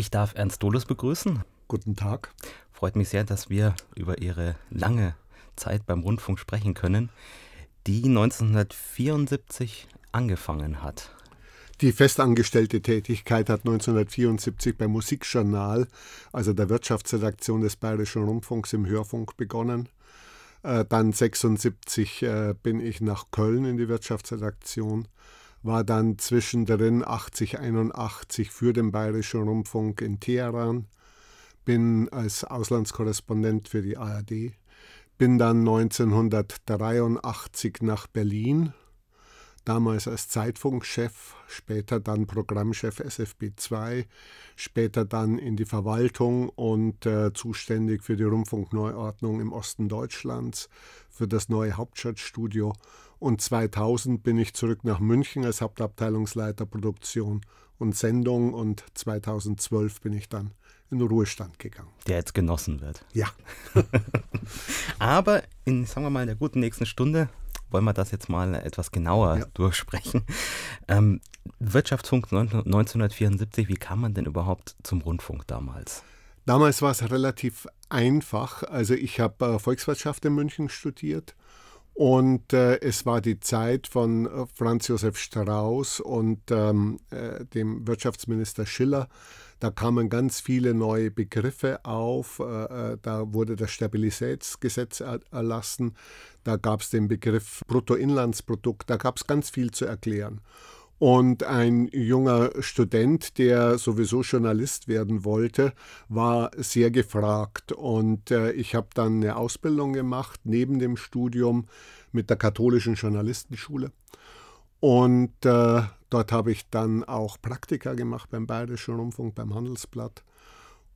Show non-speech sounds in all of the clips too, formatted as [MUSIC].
Ich darf Ernst Dolus begrüßen. Guten Tag. Freut mich sehr, dass wir über Ihre lange Zeit beim Rundfunk sprechen können, die 1974 angefangen hat. Die festangestellte Tätigkeit hat 1974 beim Musikjournal, also der Wirtschaftsredaktion des Bayerischen Rundfunks im Hörfunk begonnen. Äh, dann 76 äh, bin ich nach Köln in die Wirtschaftsredaktion, war dann zwischendrin 80, 81 für den Bayerischen Rundfunk in Teheran, bin als Auslandskorrespondent für die ARD, bin dann 1983 nach Berlin damals als Zeitfunkchef, später dann Programmchef SFB 2, später dann in die Verwaltung und äh, zuständig für die Rundfunkneuordnung im Osten Deutschlands, für das neue Hauptstadtstudio. Und 2000 bin ich zurück nach München als Hauptabteilungsleiter Produktion und Sendung und 2012 bin ich dann in den Ruhestand gegangen. Der jetzt genossen wird. Ja. [LAUGHS] Aber in, sagen wir mal, in der guten nächsten Stunde wollen wir das jetzt mal etwas genauer ja. durchsprechen. Ähm, Wirtschaftsfunk 1974, wie kam man denn überhaupt zum Rundfunk damals? Damals war es relativ einfach. Also ich habe äh, Volkswirtschaft in München studiert und äh, es war die Zeit von äh, Franz Josef Strauß und ähm, äh, dem Wirtschaftsminister Schiller. Da kamen ganz viele neue Begriffe auf. Äh, äh, da wurde das Stabilitätsgesetz erlassen. Da gab es den Begriff Bruttoinlandsprodukt, da gab es ganz viel zu erklären. Und ein junger Student, der sowieso Journalist werden wollte, war sehr gefragt. Und äh, ich habe dann eine Ausbildung gemacht neben dem Studium mit der katholischen Journalistenschule. Und äh, dort habe ich dann auch Praktika gemacht beim Bayerischen Rundfunk, beim Handelsblatt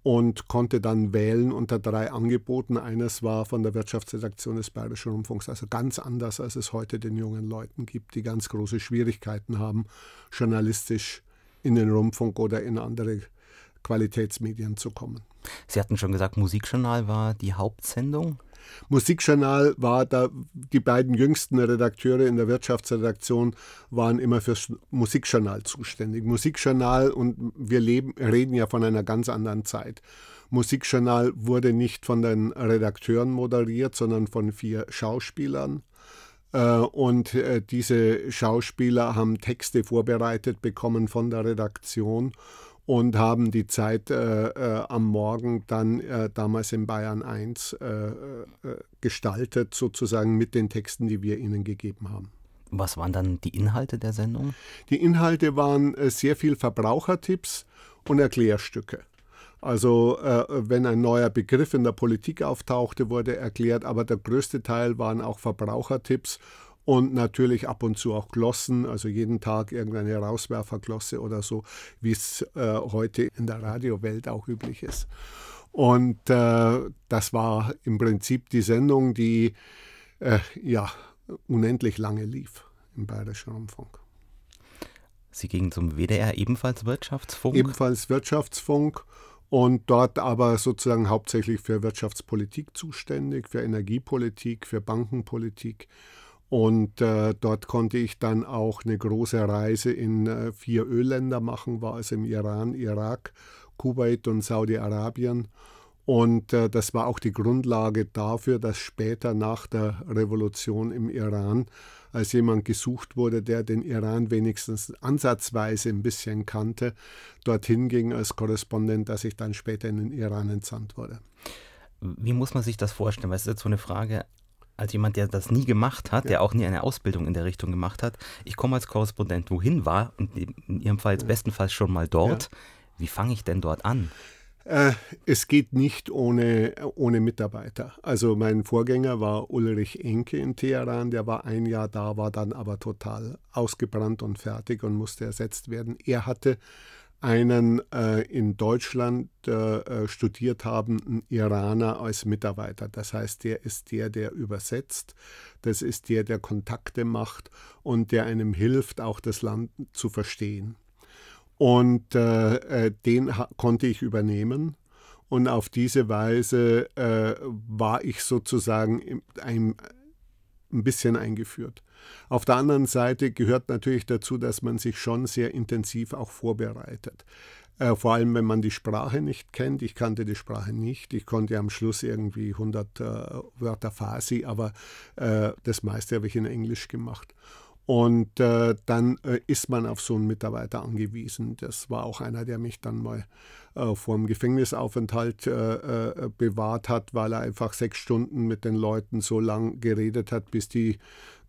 und konnte dann wählen unter drei Angeboten. Eines war von der Wirtschaftsredaktion des Bayerischen Rundfunks, also ganz anders, als es heute den jungen Leuten gibt, die ganz große Schwierigkeiten haben, journalistisch in den Rundfunk oder in andere Qualitätsmedien zu kommen. Sie hatten schon gesagt, Musikjournal war die Hauptsendung. Musikjournal war da, die beiden jüngsten Redakteure in der Wirtschaftsredaktion waren immer fürs Musikjournal zuständig. Musikjournal und wir leben, reden ja von einer ganz anderen Zeit. Musikjournal wurde nicht von den Redakteuren moderiert, sondern von vier Schauspielern. Äh, und äh, diese Schauspieler haben Texte vorbereitet bekommen von der Redaktion und haben die Zeit äh, äh, am Morgen dann äh, damals in Bayern 1 äh, äh, gestaltet, sozusagen mit den Texten, die wir ihnen gegeben haben. Was waren dann die Inhalte der Sendung? Die Inhalte waren äh, sehr viel Verbrauchertipps und Erklärstücke. Also wenn ein neuer Begriff in der Politik auftauchte, wurde erklärt, aber der größte Teil waren auch Verbrauchertipps und natürlich ab und zu auch Glossen, also jeden Tag irgendeine Rauswerferglosse oder so, wie es äh, heute in der Radiowelt auch üblich ist. Und äh, das war im Prinzip die Sendung, die äh, ja unendlich lange lief im Bayerischen Rundfunk. Sie gingen zum WDR ebenfalls Wirtschaftsfunk? Ebenfalls Wirtschaftsfunk und dort aber sozusagen hauptsächlich für Wirtschaftspolitik zuständig, für Energiepolitik, für Bankenpolitik und äh, dort konnte ich dann auch eine große Reise in äh, vier Ölländer machen, war also im Iran, Irak, Kuwait und Saudi-Arabien. Und äh, das war auch die Grundlage dafür, dass später nach der Revolution im Iran, als jemand gesucht wurde, der den Iran wenigstens ansatzweise ein bisschen kannte, dorthin ging als Korrespondent, dass ich dann später in den Iran entsandt wurde. Wie muss man sich das vorstellen? Weil es ist jetzt so eine Frage, als jemand, der das nie gemacht hat, ja. der auch nie eine Ausbildung in der Richtung gemacht hat, ich komme als Korrespondent wohin, war in, in Ihrem Fall ja. bestenfalls schon mal dort. Ja. Wie fange ich denn dort an? Äh, es geht nicht ohne, ohne Mitarbeiter. Also mein Vorgänger war Ulrich Enke in Teheran, der war ein Jahr da, war dann aber total ausgebrannt und fertig und musste ersetzt werden. Er hatte einen äh, in Deutschland äh, studiert habenden Iraner als Mitarbeiter. Das heißt, der ist der, der übersetzt, das ist der, der Kontakte macht und der einem hilft, auch das Land zu verstehen. Und äh, äh den konnte ich übernehmen. Und auf diese Weise äh, war ich sozusagen ein, ein bisschen eingeführt. Auf der anderen Seite gehört natürlich dazu, dass man sich schon sehr intensiv auch vorbereitet. Äh, vor allem, wenn man die Sprache nicht kennt. Ich kannte die Sprache nicht. Ich konnte am Schluss irgendwie 100 äh, Wörter Farsi, aber äh, das meiste habe ich in Englisch gemacht. Und äh, dann äh, ist man auf so einen Mitarbeiter angewiesen. Das war auch einer, der mich dann mal äh, vor dem Gefängnisaufenthalt äh, äh, bewahrt hat, weil er einfach sechs Stunden mit den Leuten so lang geredet hat, bis die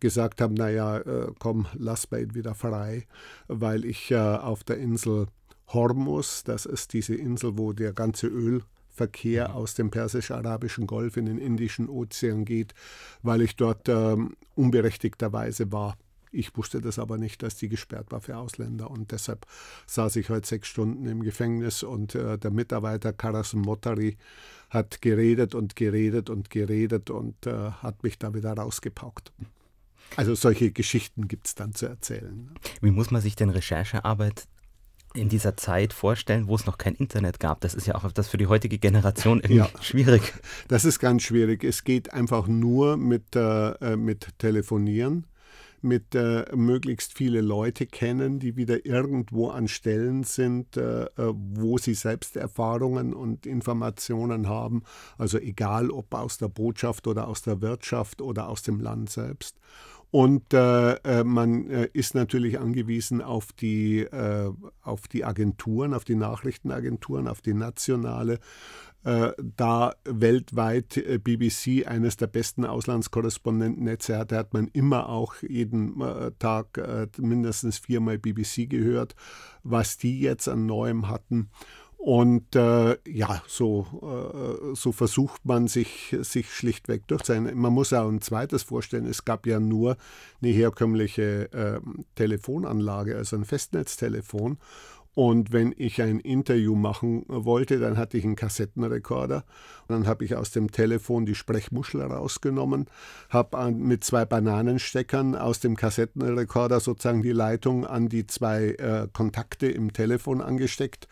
gesagt haben, naja, äh, komm, lass Bait wieder frei, weil ich auf der Insel Hormuz, das ist diese Insel, wo der ganze Ölverkehr mhm. aus dem persisch-arabischen Golf in den Indischen Ozean geht, weil ich dort ähm, unberechtigterweise war. Ich wusste das aber nicht, dass die gesperrt war für Ausländer und deshalb saß ich heute sechs Stunden im Gefängnis und äh, der Mitarbeiter Karas Motari hat geredet und geredet und geredet und äh, hat mich da wieder rausgepaukt. Also solche Geschichten gibt es dann zu erzählen. Wie muss man sich denn Recherchearbeit in dieser Zeit vorstellen, wo es noch kein Internet gab? Das ist ja auch das für die heutige Generation irgendwie ja, schwierig. Das ist ganz schwierig. Es geht einfach nur mit, äh, mit Telefonieren mit äh, möglichst viele Leute kennen, die wieder irgendwo an Stellen sind, äh, äh, wo sie selbst Erfahrungen und Informationen haben. Also egal ob aus der Botschaft oder aus der Wirtschaft oder aus dem Land selbst. Und äh, äh man äh, ist natürlich angewiesen auf die, äh, auf die Agenturen, auf die Nachrichtenagenturen, auf die nationale äh, da weltweit äh, BBC eines der besten Auslandskorrespondentennetze hatte, hat man immer auch jeden Tag mindestens viermal BBC gehört, was die jetzt an Neuem hatten. Und äh, ja, so, äh, so versucht man sich, sich schlichtweg durchzusetzen. Man muss auch ein zweites vorstellen, es gab ja nur eine herkömmliche äh, Telefonanlage, also ein Festnetztelefon. Und wenn ich ein Interview machen wollte, dann hatte ich einen Kassettenrekorder. Dann habe ich aus dem Telefon die Sprechmuschel rausgenommen, habe mit zwei Bananensteckern aus dem Kassettenrekorder sozusagen die Leitung an die zwei äh, Kontakte im Telefon angesteckt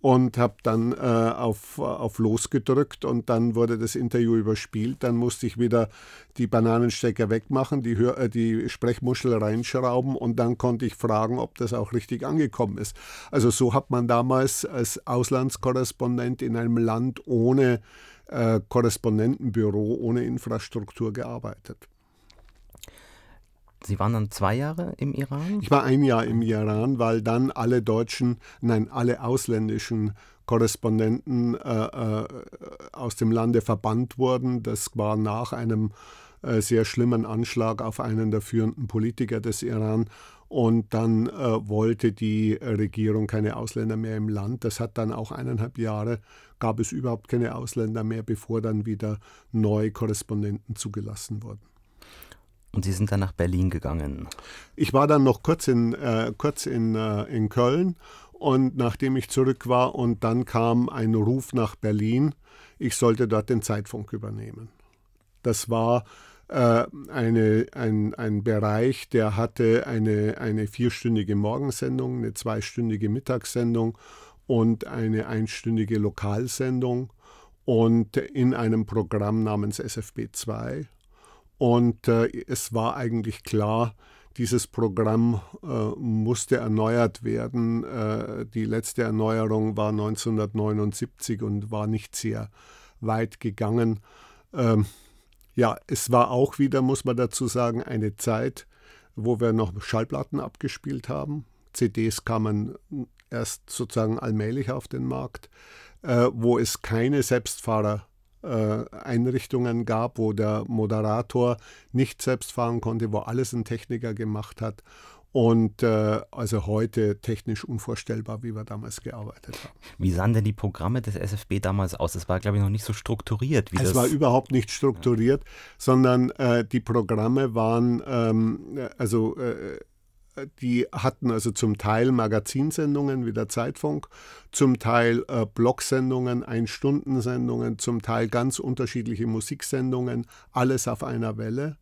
und habe dann äh, auf, auf Los gedrückt und dann wurde das Interview überspielt. Dann musste ich wieder die Bananenstecker wegmachen, die, Hör äh, die Sprechmuschel reinschrauben und dann konnte ich fragen, ob das auch richtig angekommen ist. Also so hat man damals als Auslandskorrespondent in einem Land ohne äh, Korrespondentenbüro, ohne Infrastruktur gearbeitet. Sie waren dann zwei Jahre im Iran? Ich war ein Jahr im Iran, weil dann alle deutschen, nein, alle ausländischen Korrespondenten äh, äh, aus dem Lande verbannt wurden. Das war nach einem äh, sehr schlimmen Anschlag auf einen der führenden Politiker des Iran. Und dann äh, wollte die Regierung keine Ausländer mehr im Land. Das hat dann auch eineinhalb Jahre, gab es überhaupt keine Ausländer mehr, bevor dann wieder neue Korrespondenten zugelassen wurden. Und Sie sind dann nach Berlin gegangen. Ich war dann noch kurz in, äh, kurz in, äh, in Köln und nachdem ich zurück war und dann kam ein Ruf nach Berlin, ich sollte dort den Zeitfunk übernehmen. Das war äh, eine, ein, ein Bereich, der hatte eine, eine vierstündige Morgensendung, eine zweistündige Mittagssendung und eine einstündige Lokalsendung und in einem Programm namens SFB 2 und äh, es war eigentlich klar, dieses Programm äh, musste erneuert werden. Äh, die letzte Erneuerung war 1979 und war nicht sehr weit gegangen. Ähm, ja, es war auch wieder, muss man dazu sagen, eine Zeit, wo wir noch Schallplatten abgespielt haben. CDs kamen erst sozusagen allmählich auf den Markt, äh, wo es keine Selbstfahrer Einrichtungen gab, wo der Moderator nicht selbst fahren konnte, wo alles ein Techniker gemacht hat. Und äh, also heute technisch unvorstellbar, wie wir damals gearbeitet haben. Wie sahen denn die Programme des SFB damals aus? Das war, glaube ich, noch nicht so strukturiert. Wie es das war überhaupt nicht strukturiert, ja. sondern äh, die Programme waren, ähm, also äh, die hatten also zum Teil Magazinsendungen wie der Zeitfunk, zum Teil äh, Blogsendungen, Ein-Stunden-Sendungen, zum Teil ganz unterschiedliche Musiksendungen, alles auf einer Welle.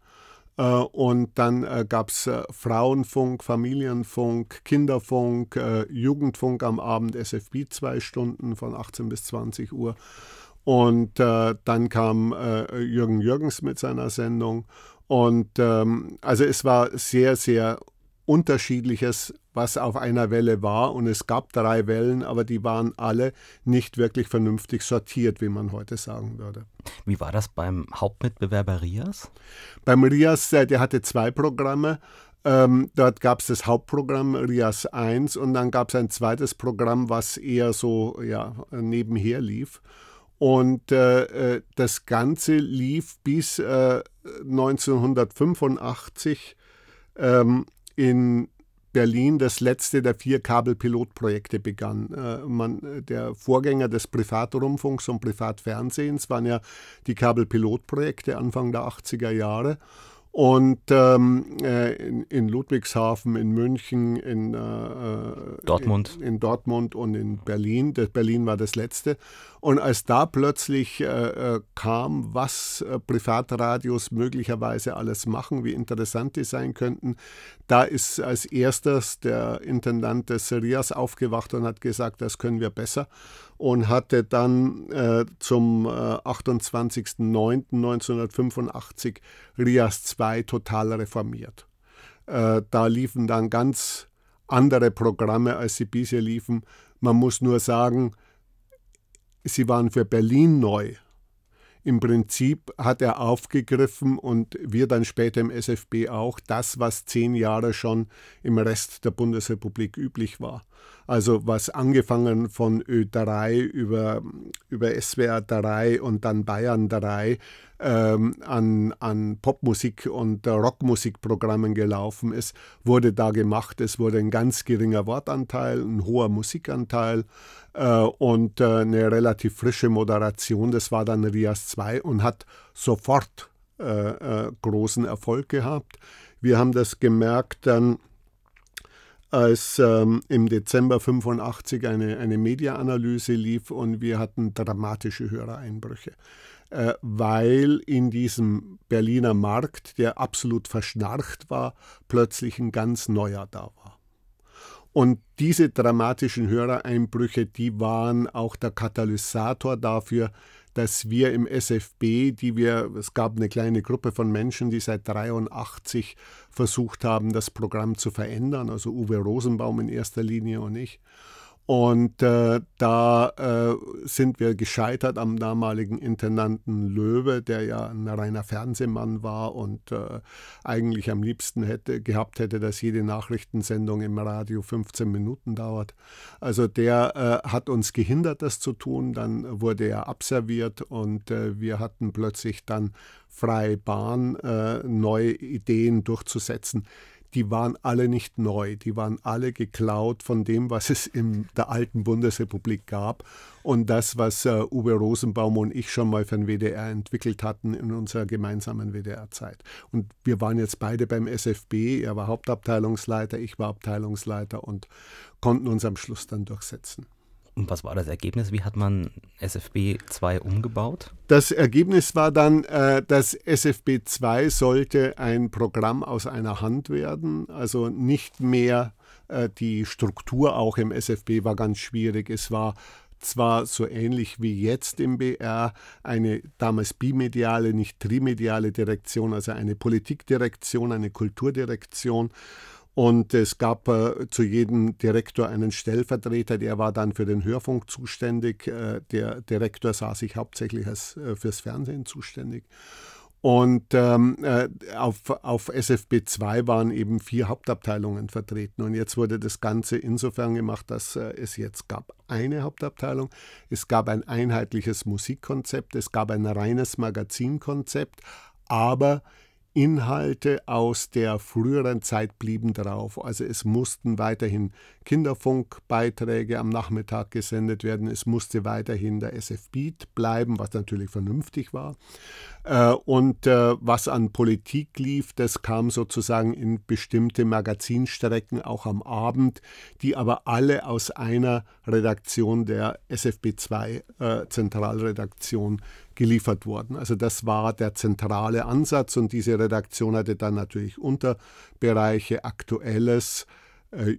Äh, und dann äh, gab es äh, Frauenfunk, Familienfunk, Kinderfunk, äh, Jugendfunk am Abend, SFB zwei Stunden von 18 bis 20 Uhr. Und äh, dann kam äh, Jürgen Jürgens mit seiner Sendung. Und ähm, also es war sehr, sehr unterschiedliches, was auf einer Welle war. Und es gab drei Wellen, aber die waren alle nicht wirklich vernünftig sortiert, wie man heute sagen würde. Wie war das beim Hauptmitbewerber Rias? Beim Rias, äh, der hatte zwei Programme. Ähm, dort gab es das Hauptprogramm RIAS 1 und dann gab es ein zweites Programm, was eher so ja, nebenher lief. Und äh, äh das Ganze lief bis äh, 1985 ähm, in Berlin das letzte der vier Kabelpilotprojekte begann. Äh, man, der Vorgänger des Privatrundfunks und Privatfernsehens waren ja die Kabelpilotprojekte Anfang der 80er Jahre. Und ähm, äh, in, in, Ludwigshafen, in München, in äh, Dortmund. In, in, Dortmund und in Berlin. Das Berlin war das letzte. Und als da plötzlich äh, äh kam, was äh, Privatradios möglicherweise alles machen, wie interessant die sein könnten, da ist als erstes der Intendant des Rias aufgewacht und hat gesagt, das können wir besser und hatte dann äh, zum äh, 28.09.1985 Rias 2 total reformiert. Äh, da liefen dann ganz andere Programme, als sie bisher liefen. Man muss nur sagen, sie waren für Berlin neu. Im Prinzip hat er aufgegriffen und wir dann später im SFB auch das, was zehn Jahre schon im Rest der Bundesrepublik üblich war. Also was angefangen von Ö3 über, über SWR 3 und dann Bayern 3 ähm, an, an Popmusik und Rockmusikprogrammen gelaufen ist, wurde da gemacht. Es wurde ein ganz geringer Wortanteil, ein hoher Musikanteil äh, und äh, eine relativ frische Moderation. Das war dann Rias 2 und hat sofort äh, äh, großen Erfolg gehabt. Wir haben das gemerkt dann als ähm, im Dezember 85 eine, eine Media-Analyse lief und wir hatten dramatische Hörereinbrüche, äh, weil in diesem Berliner Markt, der absolut verschnarcht war, plötzlich ein ganz neuer da war. Und diese dramatischen Hörereinbrüche, die waren auch der Katalysator dafür, dass wir im SFB, die wir, es gab eine kleine Gruppe von Menschen, die seit 83 versucht haben, das Programm zu verändern, also Uwe Rosenbaum in erster Linie und ich. Und äh, da äh, sind wir gescheitert am damaligen Intendanten Löwe, der ja ein reiner Fernsehmann war und äh, eigentlich am liebsten hätte, gehabt hätte, dass jede Nachrichtensendung im Radio 15 Minuten dauert. Also der äh, hat uns gehindert, das zu tun. Dann wurde er abserviert und äh, wir hatten plötzlich dann freie Bahn, äh, neue Ideen durchzusetzen die waren alle nicht neu, die waren alle geklaut von dem, was es in der alten Bundesrepublik gab und das, was uh, Uwe Rosenbaum und ich schon mal für den WDR entwickelt hatten in unserer gemeinsamen WDR-Zeit. Und wir waren jetzt beide beim SFB, er war Hauptabteilungsleiter, ich war Abteilungsleiter und konnten uns am Schluss dann durchsetzen. Und was war das Ergebnis? Wie hat man SFB 2 umgebaut? Das Ergebnis war dann, äh, dass SFB 2 sollte ein Programm aus einer Hand werden, also nicht mehr äh, die Struktur auch im SFB war ganz schwierig. Es war zwar so ähnlich wie jetzt im BR eine damals bimediale, nicht trimediale Direktion, also eine Politikdirektion, eine Kulturdirektion. Und es gab äh, zu jedem Direktor einen Stellvertreter, der war dann für den Hörfunk zuständig. Äh, der Direktor sah sich hauptsächlich als, äh, fürs Fernsehen zuständig. Und ähm, äh, auf, auf SFB 2 waren eben vier Hauptabteilungen vertreten. Und jetzt wurde das Ganze insofern gemacht, dass äh, es jetzt gab eine Hauptabteilung, es gab ein einheitliches Musikkonzept, es gab ein reines Magazinkonzept, aber Inhalte aus der früheren Zeit blieben drauf. Also es mussten weiterhin Kinderfunkbeiträge am Nachmittag gesendet werden. Es musste weiterhin der SF Beat bleiben, was natürlich vernünftig war. Äh, und äh, was an Politik lief, das kam sozusagen in bestimmte Magazinstrecken auch am Abend, die aber alle aus einer Redaktion der SFB 2 äh, Zentralredaktion geliefert wurden. Also das war der zentrale Ansatz und diese Redaktion hatte dann natürlich Unterbereiche, Aktuelles,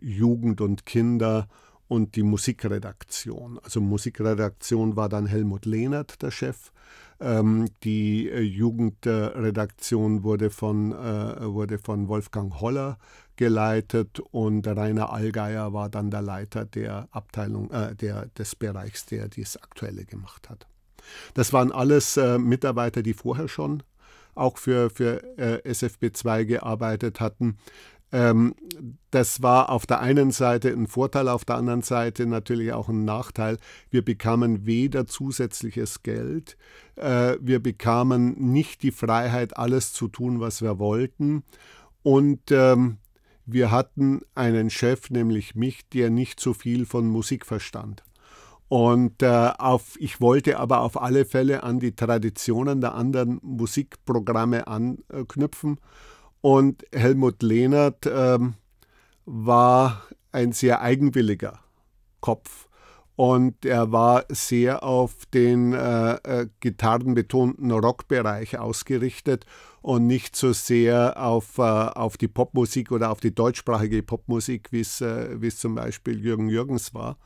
Jugend und Kinder und die Musikredaktion. Also Musikredaktion war dann Helmut Lehnert der Chef. Ähm, die äh, Jugendredaktion wurde von, äh, wurde von Wolfgang Holler geleitet und Rainer Allgeier war dann der Leiter der Abteilung, äh, der, des Bereichs, der dies Aktuelle gemacht hat. Das waren alles äh, Mitarbeiter, die vorher schon auch für, für äh, SFB2 gearbeitet hatten. Ähm, das war auf der einen Seite ein Vorteil, auf der anderen Seite natürlich auch ein Nachteil. Wir bekamen weder zusätzliches Geld, äh, wir bekamen nicht die Freiheit, alles zu tun, was wir wollten. Und ähm, wir hatten einen Chef, nämlich mich, der nicht so viel von Musik verstand. Und äh, auf, ich wollte aber auf alle Fälle an die Traditionen der anderen Musikprogramme anknüpfen. Und Helmut Lehnert äh, war ein sehr eigenwilliger Kopf. Und er war sehr auf den äh, äh gitarrenbetonten Rockbereich ausgerichtet und nicht so sehr auf, äh, auf die Popmusik oder auf die deutschsprachige Popmusik, wie es äh, zum Beispiel Jürgen Jürgens war.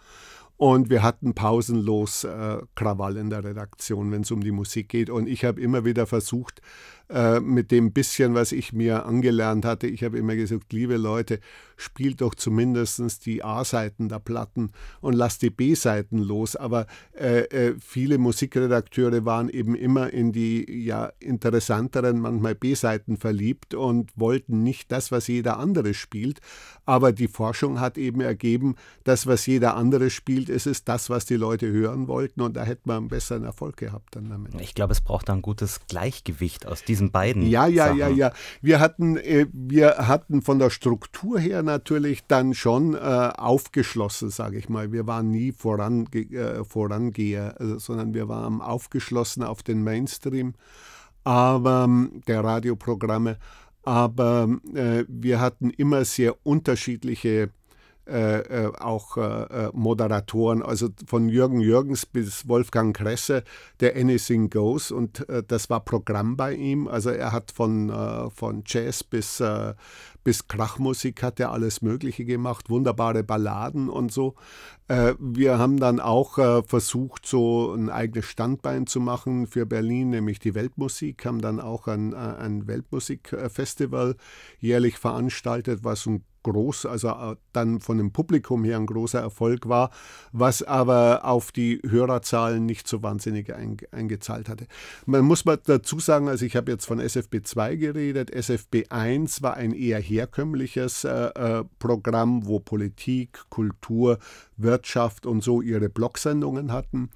Und wir hatten pausenlos äh, Krawall in der Redaktion, wenn es um die Musik geht. Und ich habe immer wieder versucht, äh, mit dem bisschen, was ich mir angelernt hatte, ich habe immer gesagt, liebe Leute, spielt doch zumindest die A-Seiten der Platten und lasst die B-Seiten los. Aber äh, äh, viele Musikredakteure waren eben immer in die ja interessanteren, manchmal B-Seiten verliebt und wollten nicht das, was jeder andere spielt. Aber die Forschung hat eben ergeben, das, was jeder andere spielt, ist es das, was die Leute hören wollten und da hätte man einen besseren Erfolg gehabt dann damit. Ich glaube, es braucht ein gutes Gleichgewicht aus diesen beiden. Ja, ja, Sachen. ja, ja. Wir hatten, äh, wir hatten von der Struktur her natürlich dann schon äh, aufgeschlossen, sage ich mal. Wir waren nie vorange äh, Vorangeher, also, sondern wir waren aufgeschlossen auf den Mainstream aber ähm, der Radioprogramme aber äh, wir hatten immer sehr unterschiedliche äh, äh, auch äh, äh, Moderatoren, also von Jürgen Jürgens bis Wolfgang Kresse, der Anything Goes und äh, das war Programm bei ihm. Also er hat von, von Jazz bis, bis Krachmusik hat er alles Mögliche gemacht, wunderbare Balladen und so. wir haben dann auch versucht, so ein eigenes Standbein zu machen für Berlin, nämlich die Weltmusik, haben dann auch ein, ein Weltmusikfestival jährlich veranstaltet, was ein groß, also äh, dann von dem Publikum her ein großer Erfolg war, was aber auf die Hörerzahlen nicht so wahnsinnig eingezahlt hatte. Man muss mal dazu sagen, also ich habe jetzt von SFB 2 geredet, SFB 1 war ein eher herkömmliches äh, äh, Programm, wo Politik, Kultur, Wirtschaft und so ihre Blogsendungen hatten.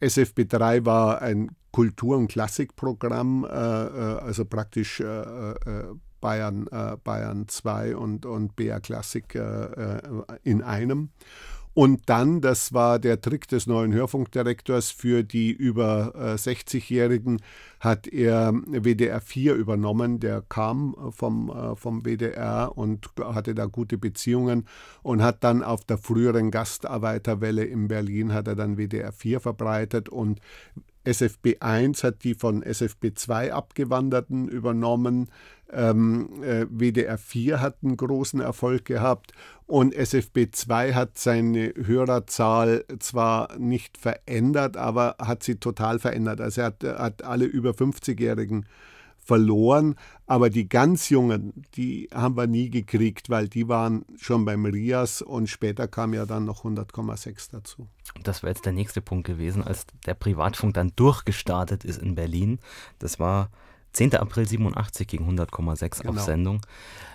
SFB 3 war ein Kultur- und Klassikprogramm, äh, äh also praktisch äh, Bayern, äh, Bayern 2 und, und BR Classic äh, äh, in einem. Und dann, das war der Trick des neuen Hörfunkdirektors für die über äh, 60-Jährigen, hat er WDR 4 übernommen. Der kam vom, äh, vom WDR und hatte da gute Beziehungen und hat dann auf der früheren Gastarbeiterwelle in Berlin hat er dann WDR 4 verbreitet und SFB 1 hat die von SFB 2 abgewanderten übernommen. Ähm, äh, WDR 4 hat einen großen Erfolg gehabt und SFB 2 hat seine Hörerzahl zwar nicht verändert, aber hat sie total verändert. Also er hat, hat alle über 50-Jährigen verloren, aber die ganz Jungen, die haben wir nie gekriegt, weil die waren schon beim Rias und später kam ja dann noch 100,6 dazu. Das wäre jetzt der nächste Punkt gewesen, als der Privatfunk dann durchgestartet ist in Berlin. Das war 10. April 87 gegen 100,6 genau. auf Sendung.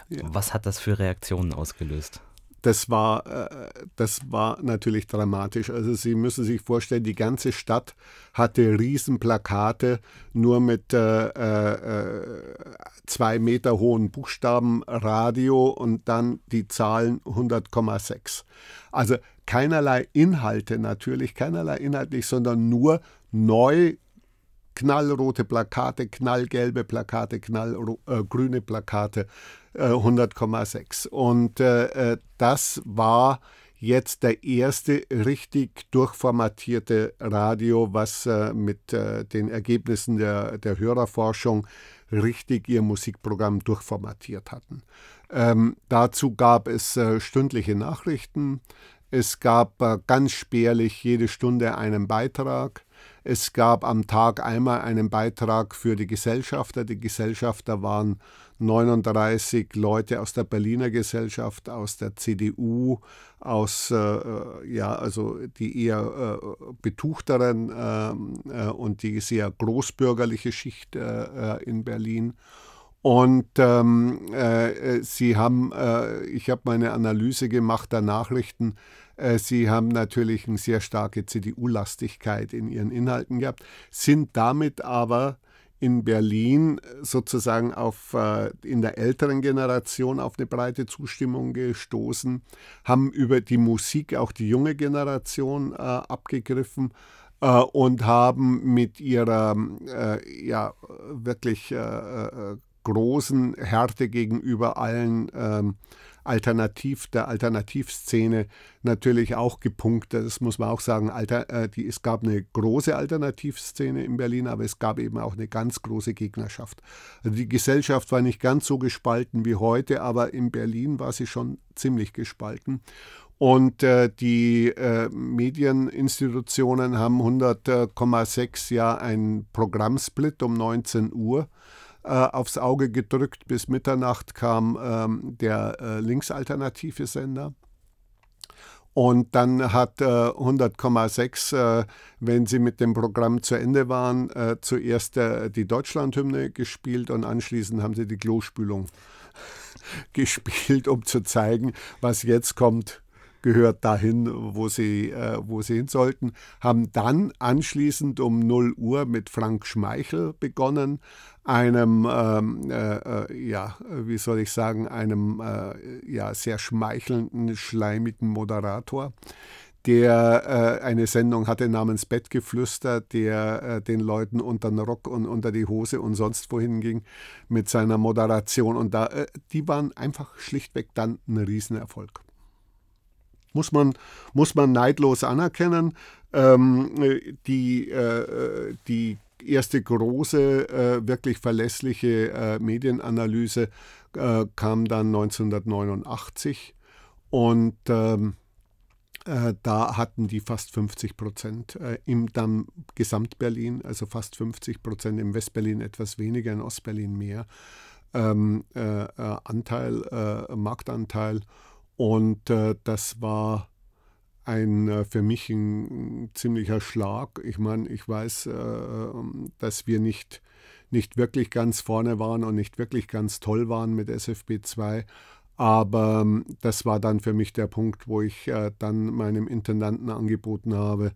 Ja. Was hat das für Reaktionen ausgelöst? Das war, äh, das war natürlich dramatisch. Also Sie müssen sich vorstellen, die ganze Stadt hatte Riesenplakate, nur mit äh, äh, zwei Meter hohen Buchstaben Radio und dann die Zahlen 100,6. Also keinerlei Inhalte natürlich, keinerlei inhaltlich, sondern nur neu knallrote Plakate, knallgelbe Plakate, knallgrüne äh, Plakate, äh, 100,6. Und äh, äh, das war jetzt der erste richtig durchformatierte Radio, was äh, mit äh, den Ergebnissen der, der Hörerforschung richtig ihr Musikprogramm durchformatiert hatten. Ähm, dazu gab es stündliche Nachrichten, Es gab äh, ganz spärlich jede Stunde einen Beitrag. Es gab am Tag einmal einen Beitrag für die Gesellschafter. Die Gesellschafter waren 39 Leute aus der Berliner Gesellschaft, aus der CDU, aus, äh, äh, ja, also die eher äh, betuchteren ähm, äh, und die sehr großbürgerliche Schicht äh, äh, in Berlin. Und ähm, sie haben, ich habe meine Analyse gemacht der Nachrichten, Sie haben natürlich eine sehr starke CDU-Lastigkeit in ihren Inhalten gehabt, sind damit aber in Berlin sozusagen auf, äh, in der älteren Generation auf eine breite Zustimmung gestoßen, haben über die Musik auch die junge Generation äh, abgegriffen äh, und haben mit ihrer äh, ja, wirklich äh, äh, großen Härte gegenüber allen ähm, Alternativ, der Alternativszene natürlich auch gepunktet. Das muss man auch sagen. Alter, äh, die, es gab eine große Alternativszene in Berlin, aber es gab eben auch eine ganz große Gegnerschaft. Also die Gesellschaft war nicht ganz so gespalten wie heute, aber in Berlin war sie schon ziemlich gespalten. Und äh, die äh, Medieninstitutionen haben 100,6 ja ein Programmsplit um 19 Uhr äh, aufs Auge gedrückt. Bis Mitternacht kam ähm, der äh, linksalternative Sender. Und dann hat äh, 100,6, äh, wenn sie mit dem Programm zu Ende waren, äh, zuerst äh, die Deutschlandhymne gespielt und anschließend haben sie die Klospülung [LAUGHS] gespielt, um zu zeigen, was jetzt kommt, gehört dahin, wo sie, äh, wo sie hin sollten. Haben dann anschließend um 0 Uhr mit Frank Schmeichel begonnen, einem, ähm, äh, äh, ja, wie soll ich sagen, einem äh, ja, sehr schmeichelnden, schleimigen Moderator der äh, eine Sendung hatte namens Bettgeflüster, der äh, den Leuten unter den Rock und unter die Hose und sonst wohin ging mit seiner Moderation. Und da, äh, die waren einfach schlichtweg dann ein Riesenerfolg. Muss man, muss man neidlos anerkennen. Ähm, die, äh, die erste große, äh, wirklich verlässliche äh, Medienanalyse äh, kam dann 1989 und ähm, äh, da hatten die fast 50 Prozent äh, im dann Gesamtberlin, also fast 50 Prozent im Westberlin etwas weniger, in Ostberlin mehr ähm, äh, Anteil, Marktanteil und das war ein äh, für mich ein, ziemlicher Schlag. Ich meine, ich weiß, äh, dass wir nicht, nicht wirklich ganz vorne waren und nicht wirklich ganz toll waren mit SFB 2. Aber ähm, das war dann für mich der Punkt, wo ich äh, dann meinem Intendanten angeboten habe,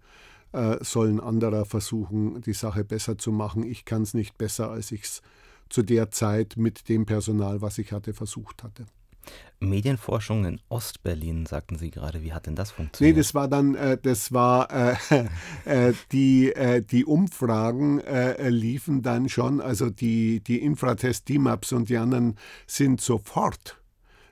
soll ein anderer versuchen, die Sache besser zu machen. Ich kann es nicht besser, als ich es zu der Zeit mit dem Personal, was ich hatte, versucht hatte. Medienforschung in Ostberlin, sagten Sie gerade. Wie hat denn das funktioniert? Nee, das war dann, äh, das war, äh, [LAUGHS] äh, die, äh, die Umfragen äh, liefen dann schon, also die, die Infratest, D-Maps und die anderen sind sofort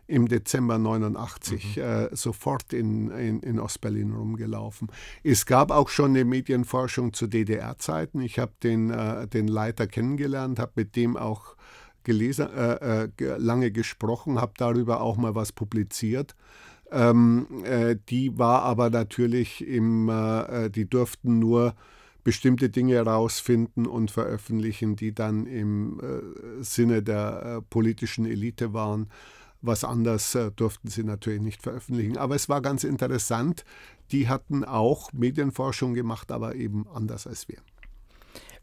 im Dezember 89 mhm. äh, sofort in, in, in Ostberlin rumgelaufen. Es gab auch schon eine Medienforschung zu DDR-Zeiten. Ich habe den, äh, den Leiter kennengelernt, habe mit dem auch gelesen, äh, äh, lange gesprochen, habe darüber auch mal was publiziert. Ähm, äh, die war aber natürlich im, äh, äh, die durften nur bestimmte Dinge herausfinden und veröffentlichen, die dann im äh, Sinne der politischen Elite waren. Was anders durften sie natürlich nicht veröffentlichen. Aber es war ganz interessant. Die hatten auch Medienforschung gemacht, aber eben anders als wir.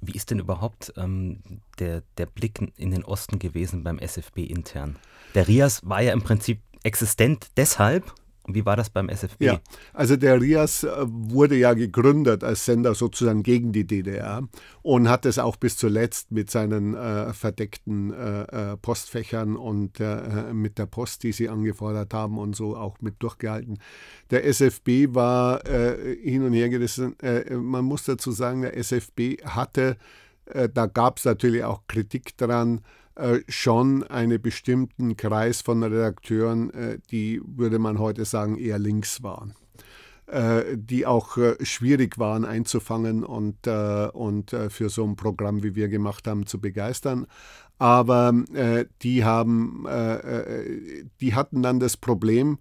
Wie ist denn überhaupt ähm, der, der Blick in den Osten gewesen beim SFB intern? Der RIAS war ja im Prinzip existent deshalb, wie war das beim SFB? Ja, also der RIAS äh, wurde ja gegründet als Sender sozusagen gegen die DDR und hat es auch bis zuletzt mit seinen äh, verdeckten äh, äh Postfächern und äh, mit der Post, die sie angefordert haben und so auch mit durchgehalten. Der SFB war äh, hin und her gerissen. man muss dazu sagen, der SFB hatte, da gab es natürlich auch Kritik daran, äh, schon einen bestimmten Kreis von Redakteuren, äh, die, würde man heute sagen, eher links waren äh, die auch schwierig waren einzufangen und, und für so ein Programm, wie wir gemacht haben, zu begeistern. Aber die haben, die hatten dann das Problem,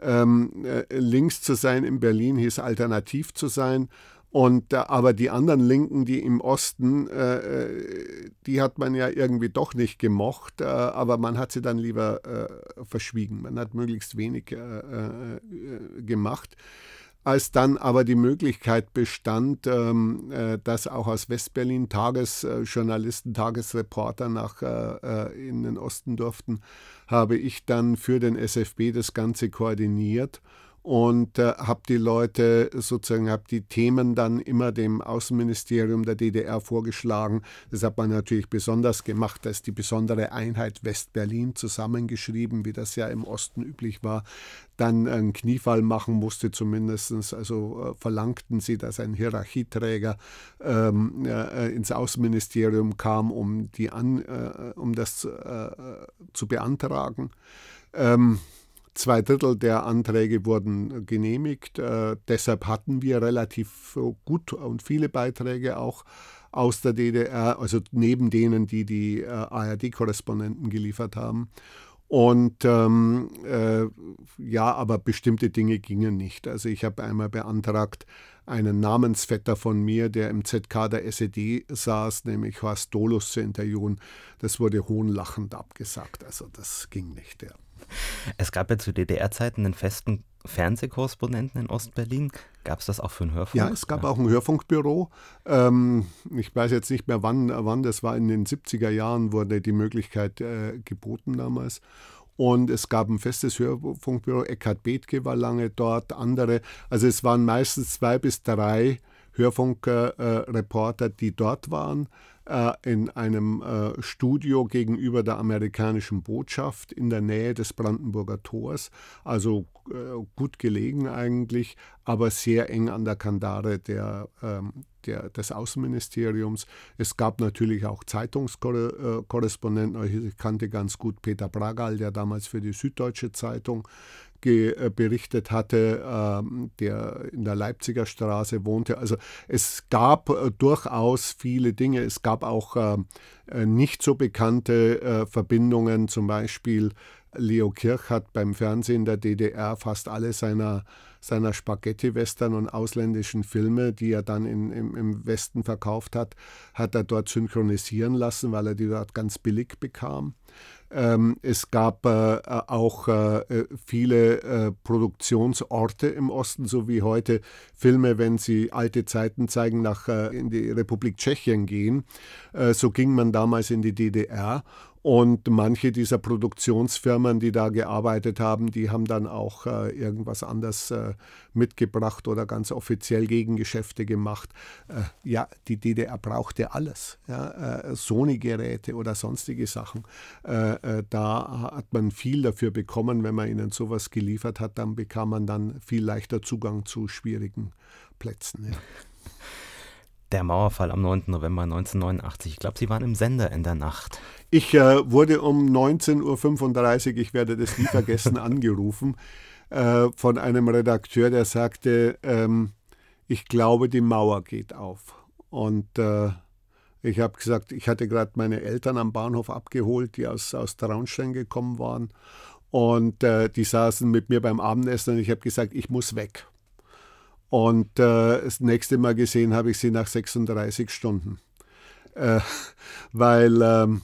Ähm, äh, links zu sein in Berlin hieß alternativ zu sein. Und äh, aber die anderen Linken, die im Osten, äh, äh, die hat man ja irgendwie doch nicht gemocht, äh, aber man hat sie dann lieber äh, verschwiegen. Man hat möglichst wenig äh, gemacht. Als dann aber die Möglichkeit bestand, ähm, dass auch aus Westberlin Tagesjournalisten, Tagesreporter nach in den Osten durften, habe ich dann für den SFB das Ganze koordiniert und äh, habe die Leute sozusagen, habe die Themen dann immer dem Außenministerium der DDR vorgeschlagen. Das hat man natürlich besonders gemacht, da ist die besondere Einheit West-Berlin zusammengeschrieben, wie das ja im Osten üblich war. Dann einen Kniefall machen musste zumindest, also äh, verlangten sie, dass ein Hierarchieträger ähm, äh, ins Außenministerium kam, um, die an, äh, um das äh, zu beantragen. Ähm, Zwei Drittel der Anträge wurden genehmigt. Äh, deshalb hatten wir relativ gut und viele Beiträge auch aus der DDR, also neben denen, die die äh, ARD-Korrespondenten geliefert haben. Und ähm, äh, ja, aber bestimmte Dinge gingen nicht. Also ich habe einmal beantragt, einen Namensvetter von mir, der im ZK der SED saß, nämlich Horst Dolus zu interviewen. Das wurde hohnlachend abgesagt. Also das ging nicht. Ja. Es gab ja zu DDR-Zeiten einen festen Fernsehkorrespondenten in Ostberlin. Gab es das auch für einen Hörfunk? Ja, es gab auch ein Hörfunkbüro. Ähm, ich weiß jetzt nicht mehr, wann, wann das war. In den 70er Jahren wurde die Möglichkeit äh, geboten damals. Und es gab ein festes Hörfunkbüro. Eckhard Bethke war lange dort, andere. Also es waren meistens zwei bis drei Hörfunkreporter, äh, die dort waren. Äh, in einem äh, Studio gegenüber der amerikanischen Botschaft in der Nähe des Brandenburger Tors. Also äh, gut gelegen eigentlich, aber sehr eng an der Kandare der, ähm, der, des Außenministeriums. Es gab natürlich auch Zeitungskorrespondenten. Ich kannte ganz gut Peter Bragal, der damals für die Süddeutsche Zeitung äh, berichtet hatte, ähm, der in der Leipziger Straße wohnte. Also es gab äh, durchaus viele Dinge. Es gab auch ähm, äh, nicht so bekannte Verbindungen, zum Beispiel Leo Kirch hat beim Fernsehen der DDR fast alle seiner, seiner Spaghetti-Western und ausländischen Filme, die er dann in, im, im Westen verkauft hat, hat er dort synchronisieren lassen, weil er die dort ganz billig bekam. Ähm, es gab äh, auch äh, viele äh, Produktionsorte im Osten, so wie heute Filme, wenn sie alte Zeiten zeigen, nach äh, in die Republik Tschechien gehen. Äh, so ging man damals in die DDR und manche dieser Produktionsfirmen, die da gearbeitet haben, die haben dann auch äh, irgendwas anderes äh, mitgebracht oder ganz offiziell Gegengeschäfte gemacht. Äh, ja, die DDR brauchte alles. Ja, äh, Sony-Geräte oder sonstige Sachen. Äh, äh, da hat man viel dafür bekommen. Wenn man ihnen sowas geliefert hat, dann bekam man dann viel leichter Zugang zu schwierigen Plätzen. Ja. [LAUGHS] Der Mauerfall am 9. November 1989. Ich glaube, Sie waren im Sender in der Nacht. Ich äh, wurde um 19.35 Uhr, ich werde das nie vergessen, [LAUGHS] angerufen äh, von einem Redakteur, der sagte, ähm, ich glaube, die Mauer geht auf. Und äh, ich habe gesagt, ich hatte gerade meine Eltern am Bahnhof abgeholt, die aus, aus Traunstein gekommen waren. Und äh, die saßen mit mir beim Abendessen und ich habe gesagt, ich muss weg. Und äh, das nächste Mal gesehen habe ich sie nach 36 Stunden. Äh, [LAUGHS] weil ähm,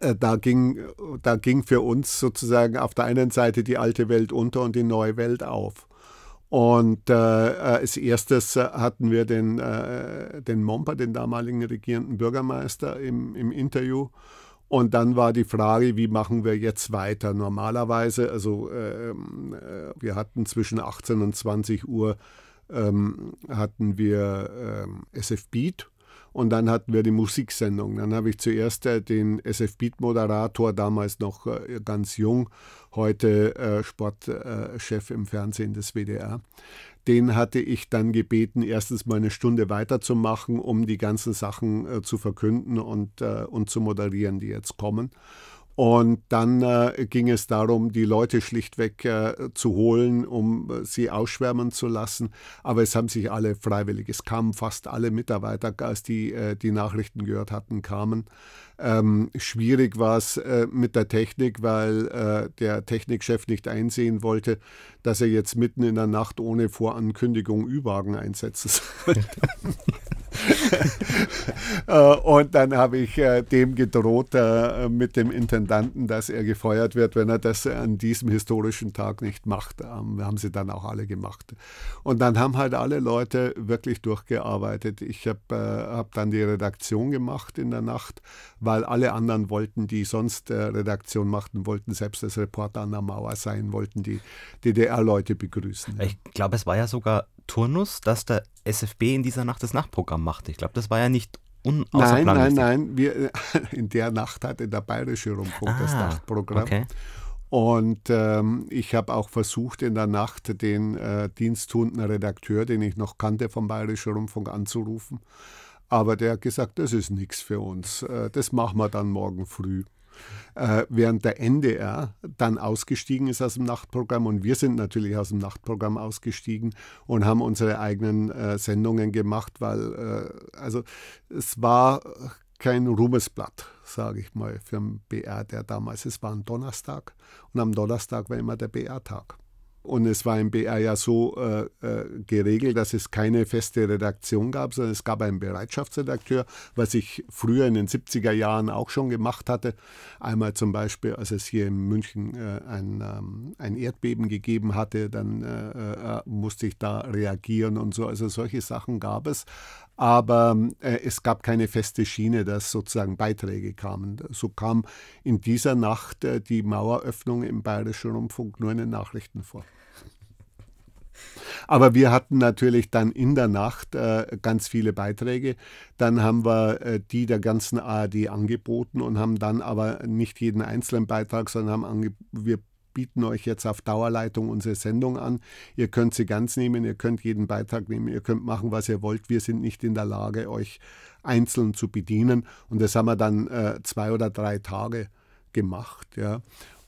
äh, da, ging, da ging für uns sozusagen auf der einen Seite die alte Welt unter und die neue Welt auf. Und äh, äh als erstes äh, hatten wir den, äh, den Momper, den damaligen regierenden Bürgermeister, im, im Interview. Und dann war die Frage, wie machen wir jetzt weiter? Normalerweise, also ähm, äh, wir hatten zwischen 18 und 20 Uhr ähm, hatten wir ähm, SF Beat und dann hatten wir die Musiksendung. Dann habe ich zuerst äh, den SF Beat Moderator, damals noch äh, ganz jung, heute äh, Sportchef im Fernsehen des WDR den hatte ich dann gebeten, erstens mal eine Stunde weiterzumachen, um die ganzen Sachen äh, zu verkünden und, äh, und zu moderieren, die jetzt kommen. Und dann äh, ging es darum, die Leute schlichtweg äh, zu holen, um äh, sie ausschwärmen zu lassen. Aber es haben sich alle freiwillig, es kamen fast alle Mitarbeiter, als die äh, die Nachrichten gehört hatten, kamen. Ähm, schwierig war es äh, mit der Technik, weil äh, der Technikchef nicht einsehen wollte, dass er jetzt mitten in der Nacht ohne Vorankündigung Ü-Wagen einsetzen sollte. [LAUGHS] Äh, und dann habe ich äh, dem gedroht äh, mit dem Intendanten, dass er gefeuert wird, wenn er das an diesem historischen Tag nicht macht. Ähm, haben sie dann auch alle gemacht. Und dann haben halt alle Leute wirklich durchgearbeitet. Ich habe hab dann die Redaktion gemacht in der Nacht, weil alle anderen wollten, die sonst Redaktion machten, wollten selbst als Reporter an der Mauer sein, wollten die DDR-Leute begrüßen. Ich glaube, es war ja sogar Turnus, dass der SFB in dieser Nacht das Nachtprogramm machte. Ich glaube, das war ja nicht Nein, nein, nein. Wir, [LAUGHS] in der Nacht hatte der Bayerische Rundfunk ah, das Nachtprogramm. Okay. Und ähm, ich habe auch versucht, in der Nacht den äh, diensttuenden Redakteur, den ich noch kannte vom Bayerischen Rundfunk, anzurufen. Aber der hat gesagt, das ist nichts für uns. Äh, das machen wir dann morgen früh äh, während der NDR dann ausgestiegen ist aus dem Nachtprogramm und wir sind natürlich aus dem Nachtprogramm ausgestiegen und haben unsere eigenen äh, Sendungen gemacht, weil äh, also es war kein Ruhmesblatt, sage ich mal, für den BR, der damals, es war ein Donnerstag und am Donnerstag war immer der BR-Tag. Und es war im BR ja so äh, äh, geregelt, dass es keine feste Redaktion gab, sondern es gab einen Bereitschaftsredakteur, was ich früher in den 70er Jahren auch schon gemacht hatte. Einmal zum Beispiel, als es hier in München äh, ein, ähm, ein Erdbeben gegeben hatte, dann äh, äh, musste ich da reagieren und so. Also solche Sachen gab es aber äh, es gab keine feste Schiene, dass sozusagen Beiträge kamen. So kam in dieser Nacht äh, die Maueröffnung im Bayerischen Rundfunk nur in den Nachrichten vor. Aber wir hatten natürlich dann in der Nacht äh, ganz viele Beiträge. Dann haben wir äh, die der ganzen ARD angeboten und haben dann aber nicht jeden einzelnen Beitrag, sondern haben wir bieten euch jetzt auf Dauerleitung unsere Sendung an. Ihr könnt sie ganz nehmen, ihr könnt jeden Beitrag nehmen, ihr könnt machen, was ihr wollt. Wir sind nicht in der Lage, euch einzeln zu bedienen. Und das haben wir dann äh, zwei oder drei Tage gemacht. Ja.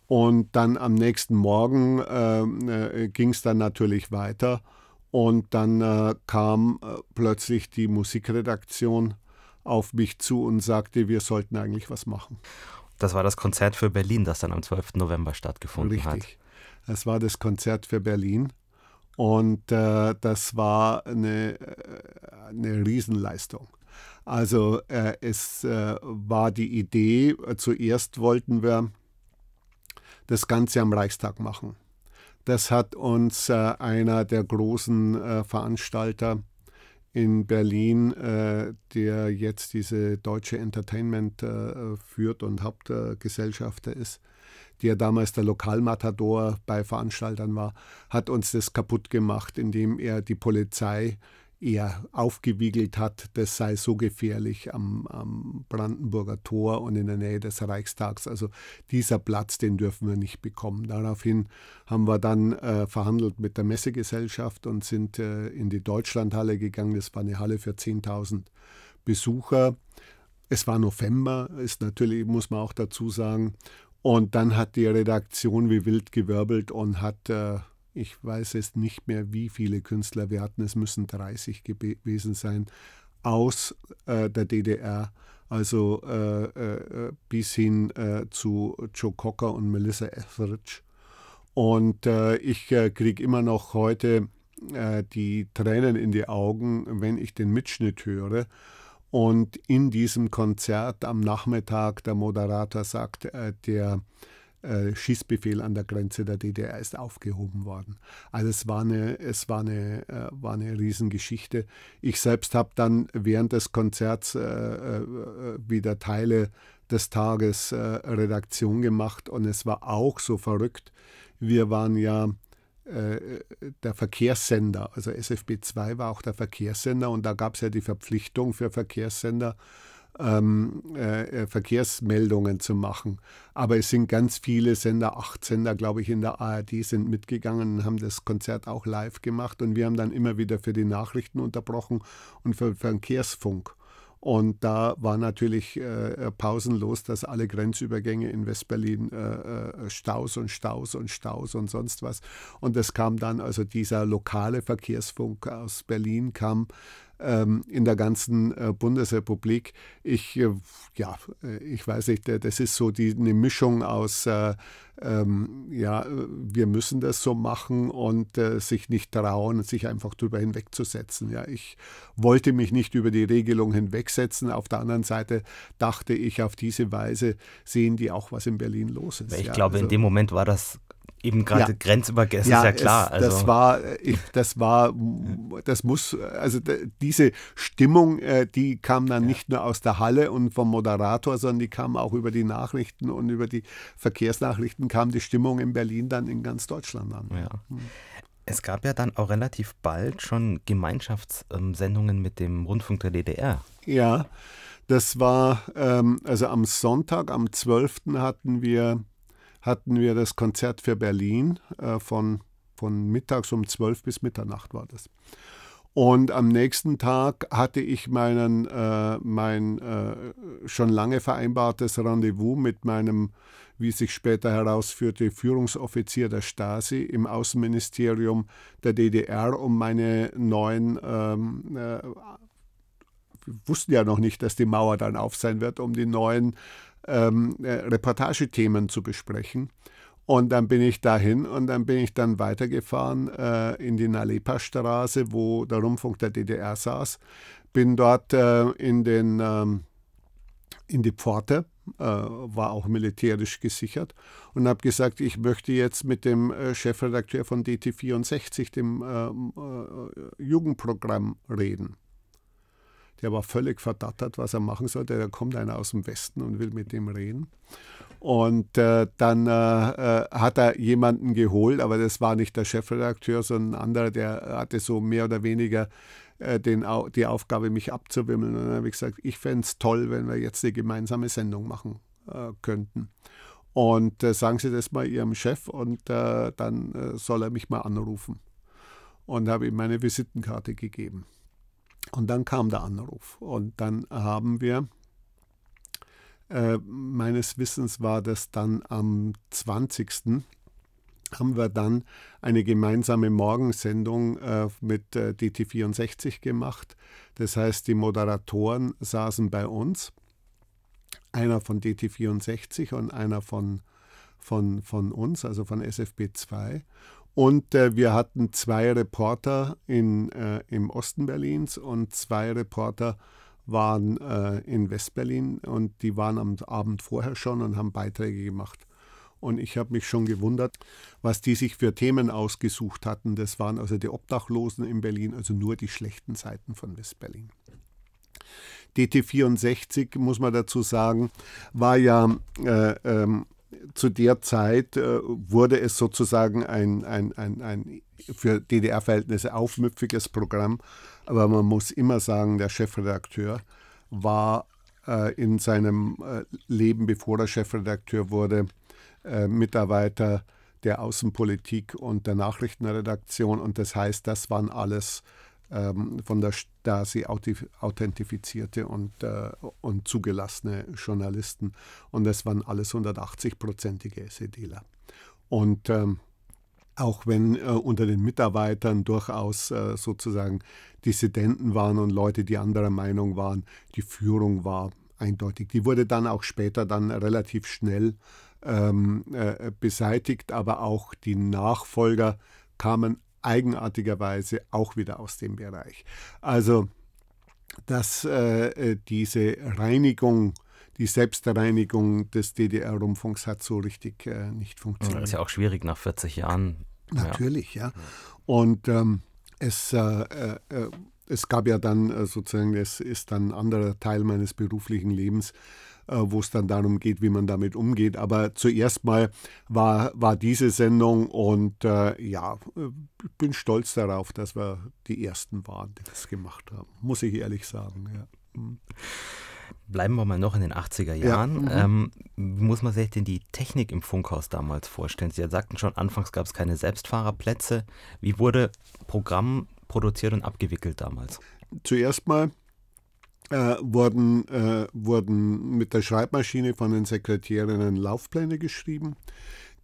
Und dann am nächsten Morgen äh, äh, ging es dann natürlich weiter. Und dann äh, kam äh, plötzlich die Musikredaktion auf mich zu und sagte, wir sollten eigentlich was machen. Das war das Konzert für Berlin, das dann am 12. November stattgefunden Richtig. hat. Richtig. Das war das Konzert für Berlin. Und äh, das war eine, äh, eine Riesenleistung. Also es war die Idee, zuerst wollten wir das Ganze am Reichstag machen. Das hat uns äh, einer der großen Veranstalter in Berlin, äh, der jetzt diese deutsche Entertainment äh, führt und Hauptgesellschafter ist, der damals der Lokalmatador bei Veranstaltern war, hat uns das kaputt gemacht, indem er die Polizei eher aufgewiegelt hat, das sei so gefährlich am, am, Brandenburger Tor und in der Nähe des Reichstags. Also dieser Platz, den dürfen wir nicht bekommen. Daraufhin haben wir dann äh, verhandelt mit der Messegesellschaft und sind äh, in die Deutschlandhalle gegangen. Das war eine Halle für 10.000 Besucher. Es war November, ist natürlich, muss man auch dazu sagen. Und dann hat die Redaktion wie wild gewirbelt und hat äh, ich weiß es nicht mehr, wie viele Künstler wir hatten, es müssen 30 gewesen sein, aus äh, der DDR, also äh, äh, bis hin äh, zu Joe Cocker und Melissa Etheridge. Und äh, ich äh, kriege immer noch heute die Tränen in die Augen, wenn ich den Mitschnitt höre. Und in diesem Konzert am Nachmittag, der Moderator sagt, der äh, Schießbefehl an der Grenze der DDR ist aufgehoben worden. Also es war eine, es war eine, äh, war eine Riesengeschichte. Ich selbst habe dann während des Konzerts äh, äh, wieder Teile des Tages äh, Redaktion gemacht und es war auch so verrückt. Wir waren ja äh, der Verkehrssender, also SFB 2 war auch der Verkehrssender und da gab es ja die Verpflichtung für Verkehrssender, ähm, äh, Verkehrsmeldungen zu machen. Aber es sind ganz viele Sender, acht Sender, glaube ich, in der ARD sind mitgegangen und haben das Konzert auch live gemacht. Und wir haben dann immer wieder für die Nachrichten unterbrochen und für Verkehrsfunk. Und da war natürlich äh, pausenlos, dass alle Grenzübergänge in Westberlin äh, äh, Staus und Staus und Staus und sonst was. Und es kam dann, also dieser lokale Verkehrsfunk aus Berlin kam ähm, in der ganzen äh, Bundesrepublik. Ich, äh, ja, äh, ich weiß nicht, das ist so die, eine Mischung aus, ähm, ja, wir müssen das so machen und äh, sich nicht trauen, sich einfach darüber hinwegzusetzen. Ja, ich wollte mich nicht über die Regelung hinwegsetzen. Auf der anderen Seite dachte ich, auf diese Weise sehen die auch, was in Berlin los ist. Ich ja, glaube, also, in dem Moment war das eben gerade ja. grenzübergänge, ja, ist ja klar. Es, also. Das war, ich, das war, das muss, also diese Stimmung, äh, die kam dann ja. nicht nur aus der Halle und vom Moderator, sondern die kam auch über die Nachrichten und über die Verkehrsnachrichten kam die Stimmung in Berlin dann in ganz Deutschland an. Ja. Hm. Es gab ja dann auch relativ bald schon Gemeinschaftssendungen mit dem Rundfunk der DDR. Ja, das war, ähm, also am Sonntag, am 12. hatten wir hatten wir das Konzert für Berlin äh, von, von mittags um 12 bis Mitternacht war das. Und am nächsten Tag hatte ich meinen, äh, mein äh, schon lange vereinbartes Rendezvous mit meinem, wie sich später herausführte, Führungsoffizier der Stasi im Außenministerium der DDR, um meine neuen, ähm, äh, wir wussten ja noch nicht, dass die Mauer dann auf sein wird, um die neuen ähm, äh, Reportagethemen zu besprechen. Und dann bin ich dahin und dann bin ich dann weitergefahren äh, in die Nalepa-Straße, wo der Rundfunk der DDR saß. Bin dort äh, in, den, ähm, in die Pforte, äh, war auch militärisch gesichert und habe gesagt, ich möchte jetzt mit dem äh, Chefredakteur von DT64, dem äh, Jugendprogramm, reden. Der war völlig verdattert, was er machen sollte. Da kommt einer aus dem Westen und will mit dem reden. Und äh, dann äh, äh, hat er jemanden geholt, aber das war nicht der Chefredakteur, sondern ein anderer, der hatte so mehr oder weniger äh, den, die Aufgabe, mich abzuwimmeln. Und dann habe ich gesagt, ich fände es toll, wenn wir jetzt eine gemeinsame Sendung machen äh, könnten. Und äh, sagen Sie das mal Ihrem Chef und dann soll er mich mal anrufen. Und habe ihm meine Visitenkarte gegeben. Und dann kam der Anruf. Und dann haben wir, äh, meines Wissens war das dann am 20. haben wir dann eine gemeinsame Morgensendung äh, mit äh, DT64 gemacht. Das heißt, die Moderatoren saßen bei uns, einer von DT64 und einer von, von, von uns, also von SFB2. Und äh, wir hatten zwei Reporter in, äh, im Osten Berlins und zwei Reporter waren äh, in Westberlin und die waren am Abend vorher schon und haben Beiträge gemacht. Und ich habe mich schon gewundert, was die sich für Themen ausgesucht hatten. Das waren also die Obdachlosen in Berlin, also nur die schlechten Seiten von Westberlin. DT64, muss man dazu sagen, war ja äh, ähm, zu der Zeit äh, wurde es sozusagen ein, ein, ein, ein für DDR-Verhältnisse aufmüpfiges Programm. Aber man muss immer sagen, der Chefredakteur war äh, in seinem äh, Leben, bevor er Chefredakteur wurde, Mitarbeiter der Außenpolitik und der Nachrichtenredaktion. Und das heißt, das waren alles von der Stasi authentifizierte und, äh, und zugelassene Journalisten. Und das waren alles 180-prozentige SEDler. Und ähm, auch wenn äh, unter den Mitarbeitern durchaus äh, sozusagen Dissidenten waren und Leute, die anderer Meinung waren, die Führung war eindeutig. Die wurde dann auch später dann relativ schnell ähm, äh, beseitigt, aber auch die Nachfolger kamen eigenartigerweise auch wieder aus dem Bereich. Also, dass äh, äh diese Reinigung, die Selbstreinigung des DDR-Rundfunks hat so richtig äh, nicht funktioniert. Das ist ja auch schwierig nach 40 Jahren. Natürlich, ja. ja. Und ähm, es, äh, äh, äh, es gab ja dann sozusagen, es ist dann ein anderer Teil meines beruflichen Lebens, äh, wo es dann darum geht, wie man damit umgeht. Aber zuerst mal war, war diese Sendung und äh, ja, ich bin stolz darauf, dass wir die Ersten waren, die das gemacht haben, muss ich ehrlich sagen. Ja. Mhm. Bleiben wir mal noch in den 80er Jahren. Ja, mhm. ähm, wie muss man sich denn die Technik im Funkhaus damals vorstellen? Sie sagten schon, anfangs gab es keine Selbstfahrerplätze. Wie wurde Programm produziert und abgewickelt damals? Zuerst mal äh, wurden, äh, wurden mit der Schreibmaschine von den Sekretärinnen Laufpläne geschrieben.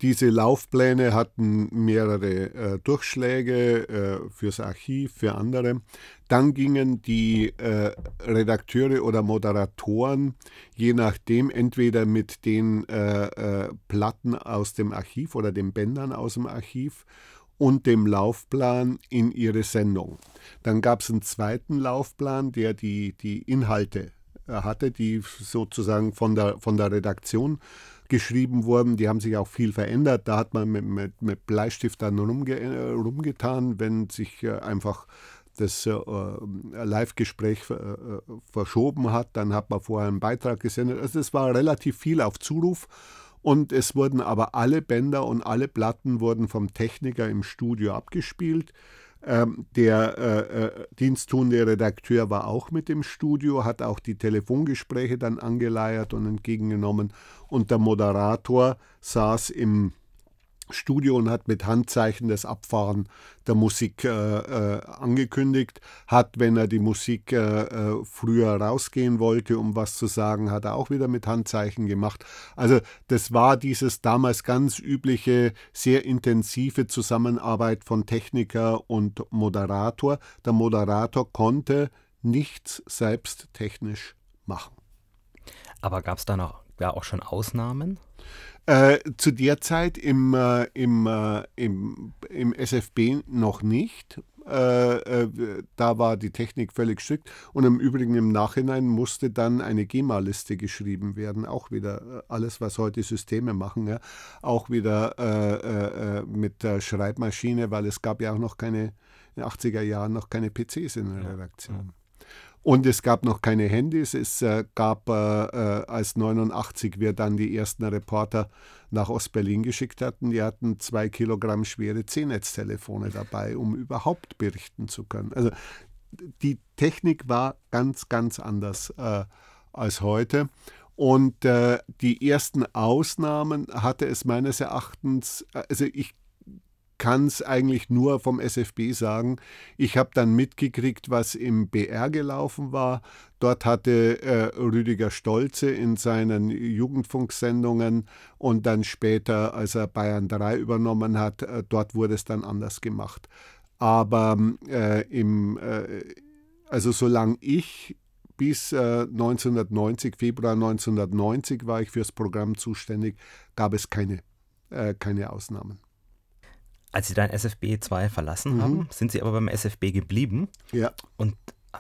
Diese Laufpläne hatten mehrere äh, Durchschläge äh, fürs Archiv, für andere. Dann gingen die äh, Redakteure oder Moderatoren, je nachdem, entweder mit den äh, Platten aus dem Archiv oder den Bändern aus dem Archiv und dem Laufplan in ihre Sendung. Dann gab es einen zweiten Laufplan, der die, die Inhalte äh, hatte, die sozusagen von der, von der Redaktion geschrieben wurden. Die haben sich auch viel verändert. Da hat man mit, mit, mit Bleistift dann rumge, äh, rumgetan, wenn sich äh, einfach das äh, Live-Gespräch äh, verschoben hat. Dann hat man vorher einen Beitrag gesendet. Also es war relativ viel auf Zuruf. Und es wurden aber alle Bänder und alle Platten wurden vom Techniker im Studio abgespielt. Ähm, der äh, äh, diensttuende Redakteur war auch mit im Studio, hat auch die Telefongespräche dann angeleiert und entgegengenommen. Und der Moderator saß im Studio und hat mit Handzeichen das Abfahren der Musik äh, äh, angekündigt. Hat, wenn er die Musik äh, äh, früher rausgehen wollte, um was zu sagen, hat er auch wieder mit Handzeichen gemacht. Also das war dieses damals ganz übliche, sehr intensive Zusammenarbeit von Techniker und Moderator. Der Moderator konnte nichts selbst technisch machen. Aber gab es da noch ja auch schon Ausnahmen? Äh, zu der Zeit im, äh, im, äh, im, im SFB noch nicht. Äh, äh, da war die Technik völlig strikt. Und im Übrigen im Nachhinein musste dann eine GEMA-Liste geschrieben werden. Auch wieder äh, alles, was heute Systeme machen, ja, auch wieder mit der Schreibmaschine, weil es gab ja auch noch keine, in den 80er Jahren noch keine PCs in der Redaktion. Ja. Und es gab noch keine Handys. Es äh, gab, äh, äh als 89 wir dann die ersten Reporter nach Ostberlin geschickt hatten, die hatten zwei Kilogramm schwere C-Netz-Telefone dabei, um überhaupt berichten zu können. Also die Technik war ganz, ganz anders als heute. Und äh, die ersten Ausnahmen hatte es meines Erachtens, also ich kann es eigentlich nur vom SFB sagen. Ich habe dann mitgekriegt, was im BR gelaufen war. Dort hatte äh, Rüdiger Stolze in seinen Jugendfunksendungen und dann später, als er Bayern 3 übernommen hat, äh, dort wurde es dann anders gemacht. Aber äh, im, äh, also solange ich bis 1990, äh, Februar 1990 war ich fürs Programm zuständig, gab es keine, äh, keine Ausnahmen. Als Sie dann SFB 2 verlassen mhm. haben, sind Sie aber beim SFB geblieben. Ja. Und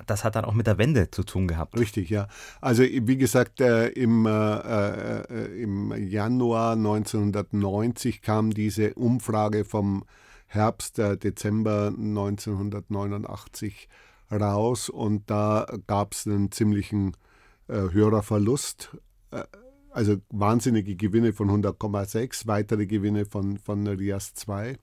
das hat dann auch mit der Wende zu tun gehabt. Richtig, ja. Also wie gesagt, äh, im, äh, äh, im Januar 1990 kam diese Umfrage vom Herbst, äh, Dezember 1989 raus und da gab es einen ziemlichen äh, Hörerverlust. Also wahnsinnige Gewinne von 100,6, weitere Gewinne von, von Rias 2.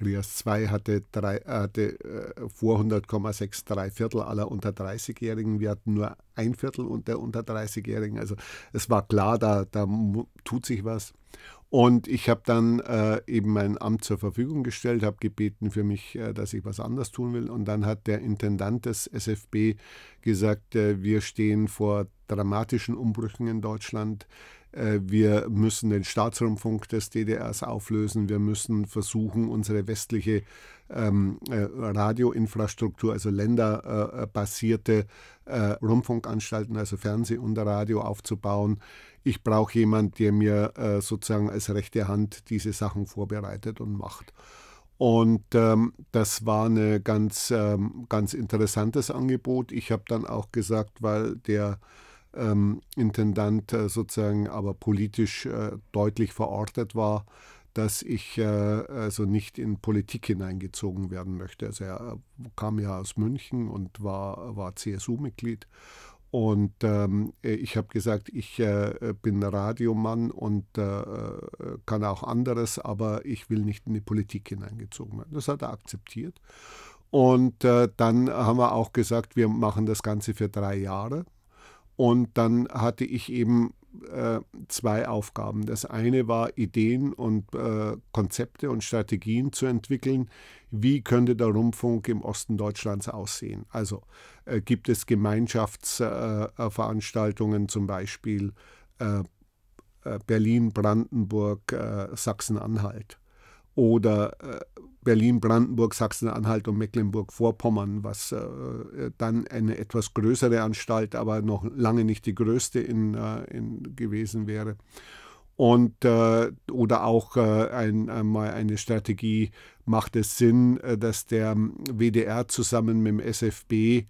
Rias 2 hatte, drei, hatte äh, vor 100,6 drei Viertel aller unter 30-Jährigen. Wir hatten nur ein Viertel der unter 30-Jährigen. Also es war klar, da, da tut sich was. Und ich habe dann äh, eben mein Amt zur Verfügung gestellt, habe gebeten für mich, äh, dass ich was anders tun will. Und dann hat der Intendant des SFB gesagt, äh, wir stehen vor dramatischen Umbrüchen in Deutschland. Äh, wir müssen den Staatsrundfunk des DDRs auflösen. Wir müssen versuchen, unsere westliche ähm, äh, Radioinfrastruktur, also länderbasierte äh, Rundfunkanstalten, also Fernseh und Radio aufzubauen. Ich brauche jemanden, der mir äh, sozusagen als rechte Hand diese Sachen vorbereitet und macht. Und ähm, das war ein ganz, ähm, ganz interessantes Angebot. Ich habe dann auch gesagt, weil der ähm, Intendant äh, sozusagen aber politisch äh, deutlich verortet war, dass ich äh, also nicht in Politik hineingezogen werden möchte. Also er kam ja aus München und war, war CSU-Mitglied. Und ähm, ich habe gesagt, ich äh, bin Radiomann und äh, kann auch anderes, aber ich will nicht in die Politik hineingezogen werden. Das hat er akzeptiert. Und äh, dann haben wir auch gesagt, wir machen das Ganze für drei Jahre. Und dann hatte ich eben äh, zwei Aufgaben. Das eine war, Ideen und äh, Konzepte und Strategien zu entwickeln. Wie könnte der Rundfunk im Osten Deutschlands aussehen? Also äh, gibt es Gemeinschaftsveranstaltungen, äh, zum Beispiel äh, äh, Berlin, Brandenburg, Sachsen-Anhalt oder Berlin, Brandenburg, Sachsen-Anhalt und Mecklenburg-Vorpommern, was äh, dann eine etwas größere Anstalt, aber noch lange nicht die größte in, äh, in gewesen wäre. Und äh, oder auch äh, ein, einmal eine Strategie macht es Sinn, äh, dass der WDR zusammen mit dem SFB äh,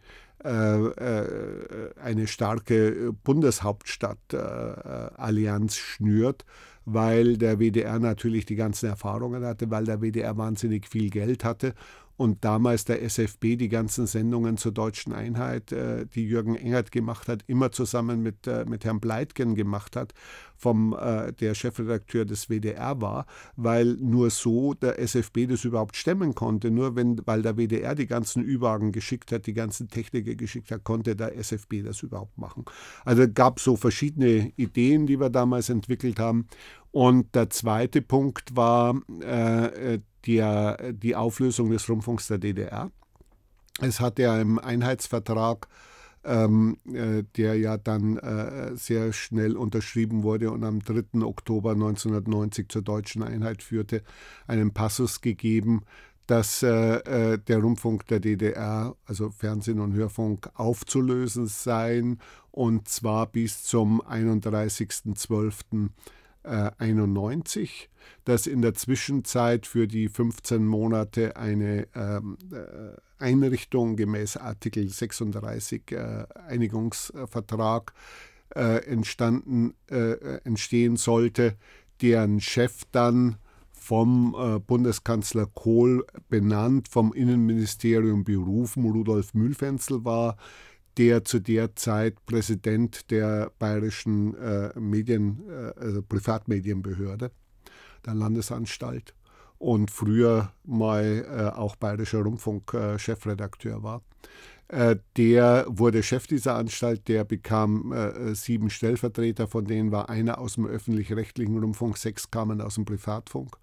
eine starke Bundeshauptstadt-Allianz schnürt weil der WDR natürlich die ganzen Erfahrungen hatte, weil der WDR wahnsinnig viel Geld hatte und damals der SFB die ganzen Sendungen zur deutschen Einheit, äh, die Jürgen Engert gemacht hat, immer zusammen mit, äh, mit Herrn Bleitgen gemacht hat, vom, äh, der Chefredakteur des WDR war, weil nur so der SFB das überhaupt stemmen konnte. Nur wenn, weil der WDR die ganzen Ü-Wagen geschickt hat, die ganzen Techniker geschickt hat, konnte der SFB das überhaupt machen. Also gab so verschiedene Ideen, die wir damals entwickelt haben. Und der zweite Punkt war äh, die, die Auflösung des Rundfunks der DDR. Es hat ja im Einheitsvertrag, ähm, äh, der ja dann äh, sehr schnell unterschrieben wurde und am 3. Oktober 1990 zur deutschen Einheit führte, einen Passus gegeben, dass äh, äh der Rundfunk der DDR, also Fernsehen und Hörfunk, aufzulösen seien und zwar bis zum 31.12. 91, dass in der Zwischenzeit für die 15 Monate eine ähm, äh, Einrichtung gemäß Artikel 36 äh, Einigungsvertrag äh, entstanden, äh, entstehen sollte, deren Chef dann vom äh, Bundeskanzler Kohl benannt, vom Innenministerium berufen, Rudolf Mühlfenzel war, der zu der Zeit Präsident der bayerischen äh, Medien, äh, also Privatmedienbehörde, der Landesanstalt und früher mal äh, auch bayerischer Rundfunk-Chefredakteur äh, war. Äh, der wurde Chef dieser Anstalt, der bekam äh, sieben Stellvertreter, von denen war einer aus dem öffentlich-rechtlichen Rundfunk, sechs kamen aus dem Privatfunk.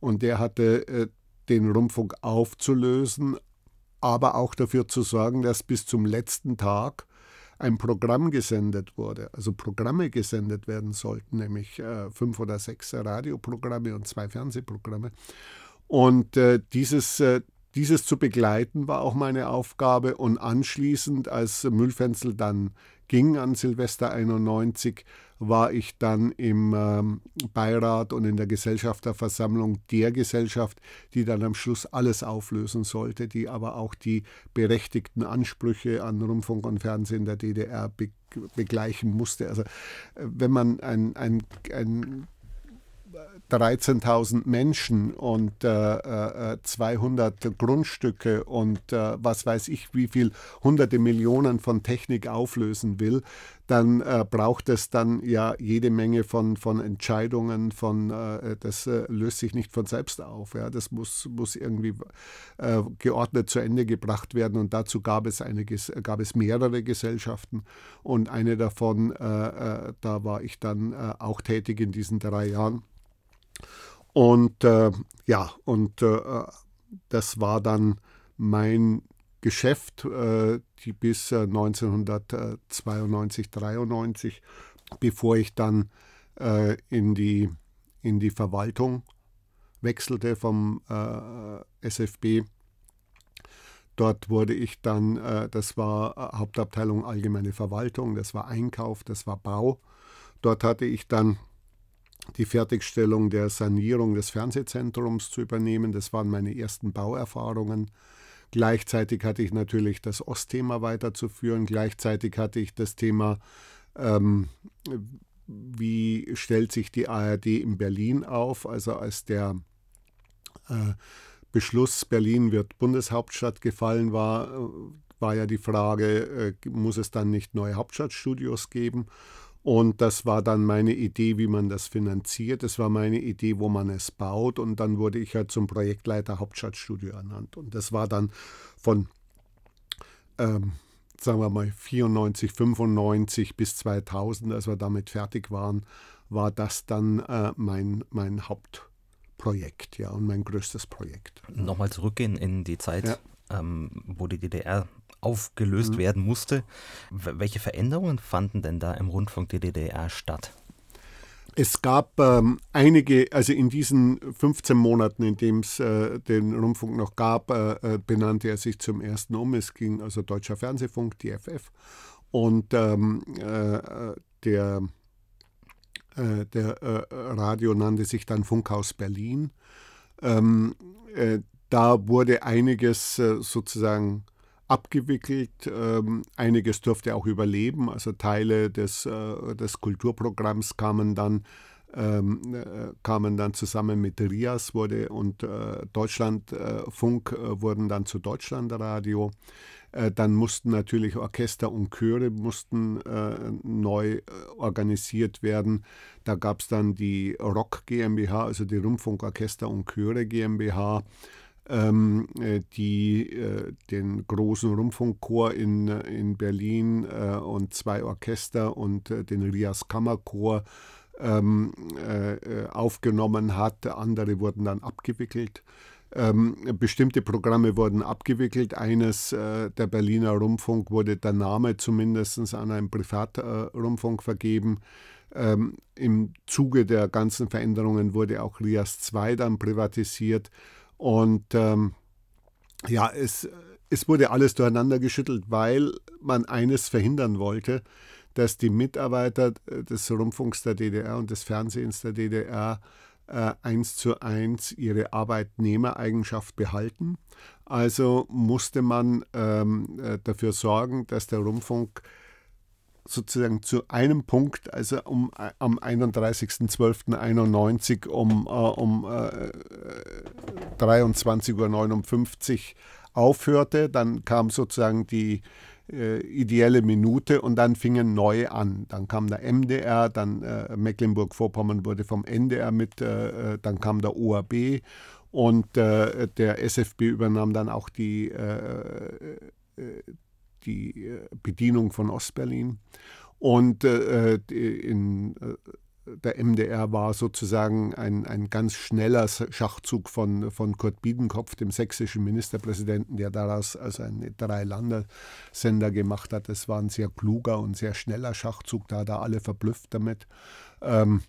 Und der hatte den Rundfunk aufzulösen, aber auch dafür zu sorgen, dass bis zum letzten Tag ein Programm gesendet wurde, also Programme gesendet werden sollten, nämlich äh, fünf oder sechs Radioprogramme und zwei Fernsehprogramme. Und äh, dieses, äh, dieses zu begleiten war auch meine Aufgabe und anschließend, als Müllfenzel dann ging an Silvester 91, war ich dann im ähm, Beirat und in der Gesellschafterversammlung der Gesellschaft, die dann am Schluss alles auflösen sollte, die aber auch die berechtigten Ansprüche an Rundfunk und Fernsehen der DDR be begleichen musste. Also äh, wenn man ein, ein, ein 13.000 Menschen und äh, äh, 200 Grundstücke und äh, was weiß ich, wie viel hunderte Millionen von Technik auflösen will, dann äh, braucht es dann ja jede Menge von, von Entscheidungen, von, äh, das äh, löst sich nicht von selbst auf. Ja? Das muss, muss irgendwie geordnet zu Ende gebracht werden und dazu gab es, eine, gab es mehrere Gesellschaften und eine davon, da war ich dann auch tätig in diesen drei Jahren. Und äh, ja, und äh, das war dann mein Geschäft, äh, die bis 1992, 93, bevor ich dann äh, in, die, in die Verwaltung wechselte vom äh, SFB. Dort wurde ich dann, äh, das war Hauptabteilung Allgemeine Verwaltung, das war Einkauf, das war Bau. Dort hatte ich dann die Fertigstellung der Sanierung des Fernsehzentrums zu übernehmen. Das waren meine ersten Bauerfahrungen. Gleichzeitig hatte ich natürlich das Ostthema weiterzuführen. Gleichzeitig hatte ich das Thema, ähm, wie stellt sich die ARD in Berlin auf? Also als der äh, Beschluss, Berlin wird Bundeshauptstadt gefallen war, äh, war ja die Frage, äh, muss es dann nicht neue Hauptstadtstudios geben? Und das war dann meine Idee, wie man das finanziert. Das war meine Idee, wo man es baut. Und dann wurde ich halt zum Projektleiter Hauptstadtstudio ernannt. Und das war dann von, ähm, sagen wir mal 94, 95 bis 2000, als wir damit fertig waren, war das dann äh, mein, mein Hauptprojekt ja, und mein größtes Projekt. Nochmal zurückgehen in die Zeit, ja. ähm, wo die DDR aufgelöst mhm. werden musste. Welche Veränderungen fanden denn da im Rundfunk der DDR statt? Es gab ähm, einige, also in diesen 15 Monaten, in dem es äh, den Rundfunk noch gab, äh, äh, benannte er sich zum ersten um. Es ging also Deutscher Fernsehfunk, DFF. Und ähm, äh, der, äh, der äh, Radio nannte sich dann Funkhaus Berlin. Ähm, da wurde einiges sozusagen abgewickelt. Ähm, einiges durfte auch überleben. Also Teile des, äh, des Kulturprogramms kamen dann, ähm, äh, kamen dann zusammen mit RIAS wurde und äh, Deutschlandfunk äh, wurden dann zu Deutschlandradio. Äh, dann mussten natürlich Orchester und Chöre mussten äh, neu organisiert werden. Da gab es dann die Rock GmbH, also die Rundfunkorchester und Chöre GmbH ähm, äh, die äh, den großen Rundfunkchor in, in Berlin äh, und zwei Orchester und äh, den Rias Kammerchor ähm, äh, aufgenommen hat. Andere wurden dann abgewickelt. Ähm, bestimmte Programme wurden abgewickelt. Eines äh, der Berliner Rundfunk wurde der Name zumindest an einen Privatrundfunk vergeben. Ähm, Im Zuge der ganzen Veränderungen wurde auch Rias 2 dann privatisiert. Und ähm, ja, es, es wurde alles durcheinander geschüttelt, weil man eines verhindern wollte, dass die Mitarbeiter des Rundfunks der DDR und des Fernsehens der DDR äh, eins zu eins ihre Arbeitnehmereigenschaft behalten. Also musste man ähm, äh, dafür sorgen, dass der Rundfunk sozusagen zu einem Punkt, also um, am 31.12.91 um, äh, um äh, 23.59 Uhr aufhörte. Dann kam sozusagen die äh, ideelle Minute und dann fingen neue an. Dann kam der MDR, dann äh, Mecklenburg-Vorpommern wurde vom NDR mit, äh, äh, dann kam der ORB und äh, der SFB übernahm dann auch die die äh, Bedienung von Ostberlin. Und äh, in, äh, der MDR war sozusagen ein, ein ganz schneller Schachzug von, von Kurt Biedenkopf, dem sächsischen Ministerpräsidenten, der daraus also einen Drei-Lande-Sender gemacht hat. Es war ein sehr kluger und sehr schneller Schachzug, da hat er alle verblüfft damit. Ähm,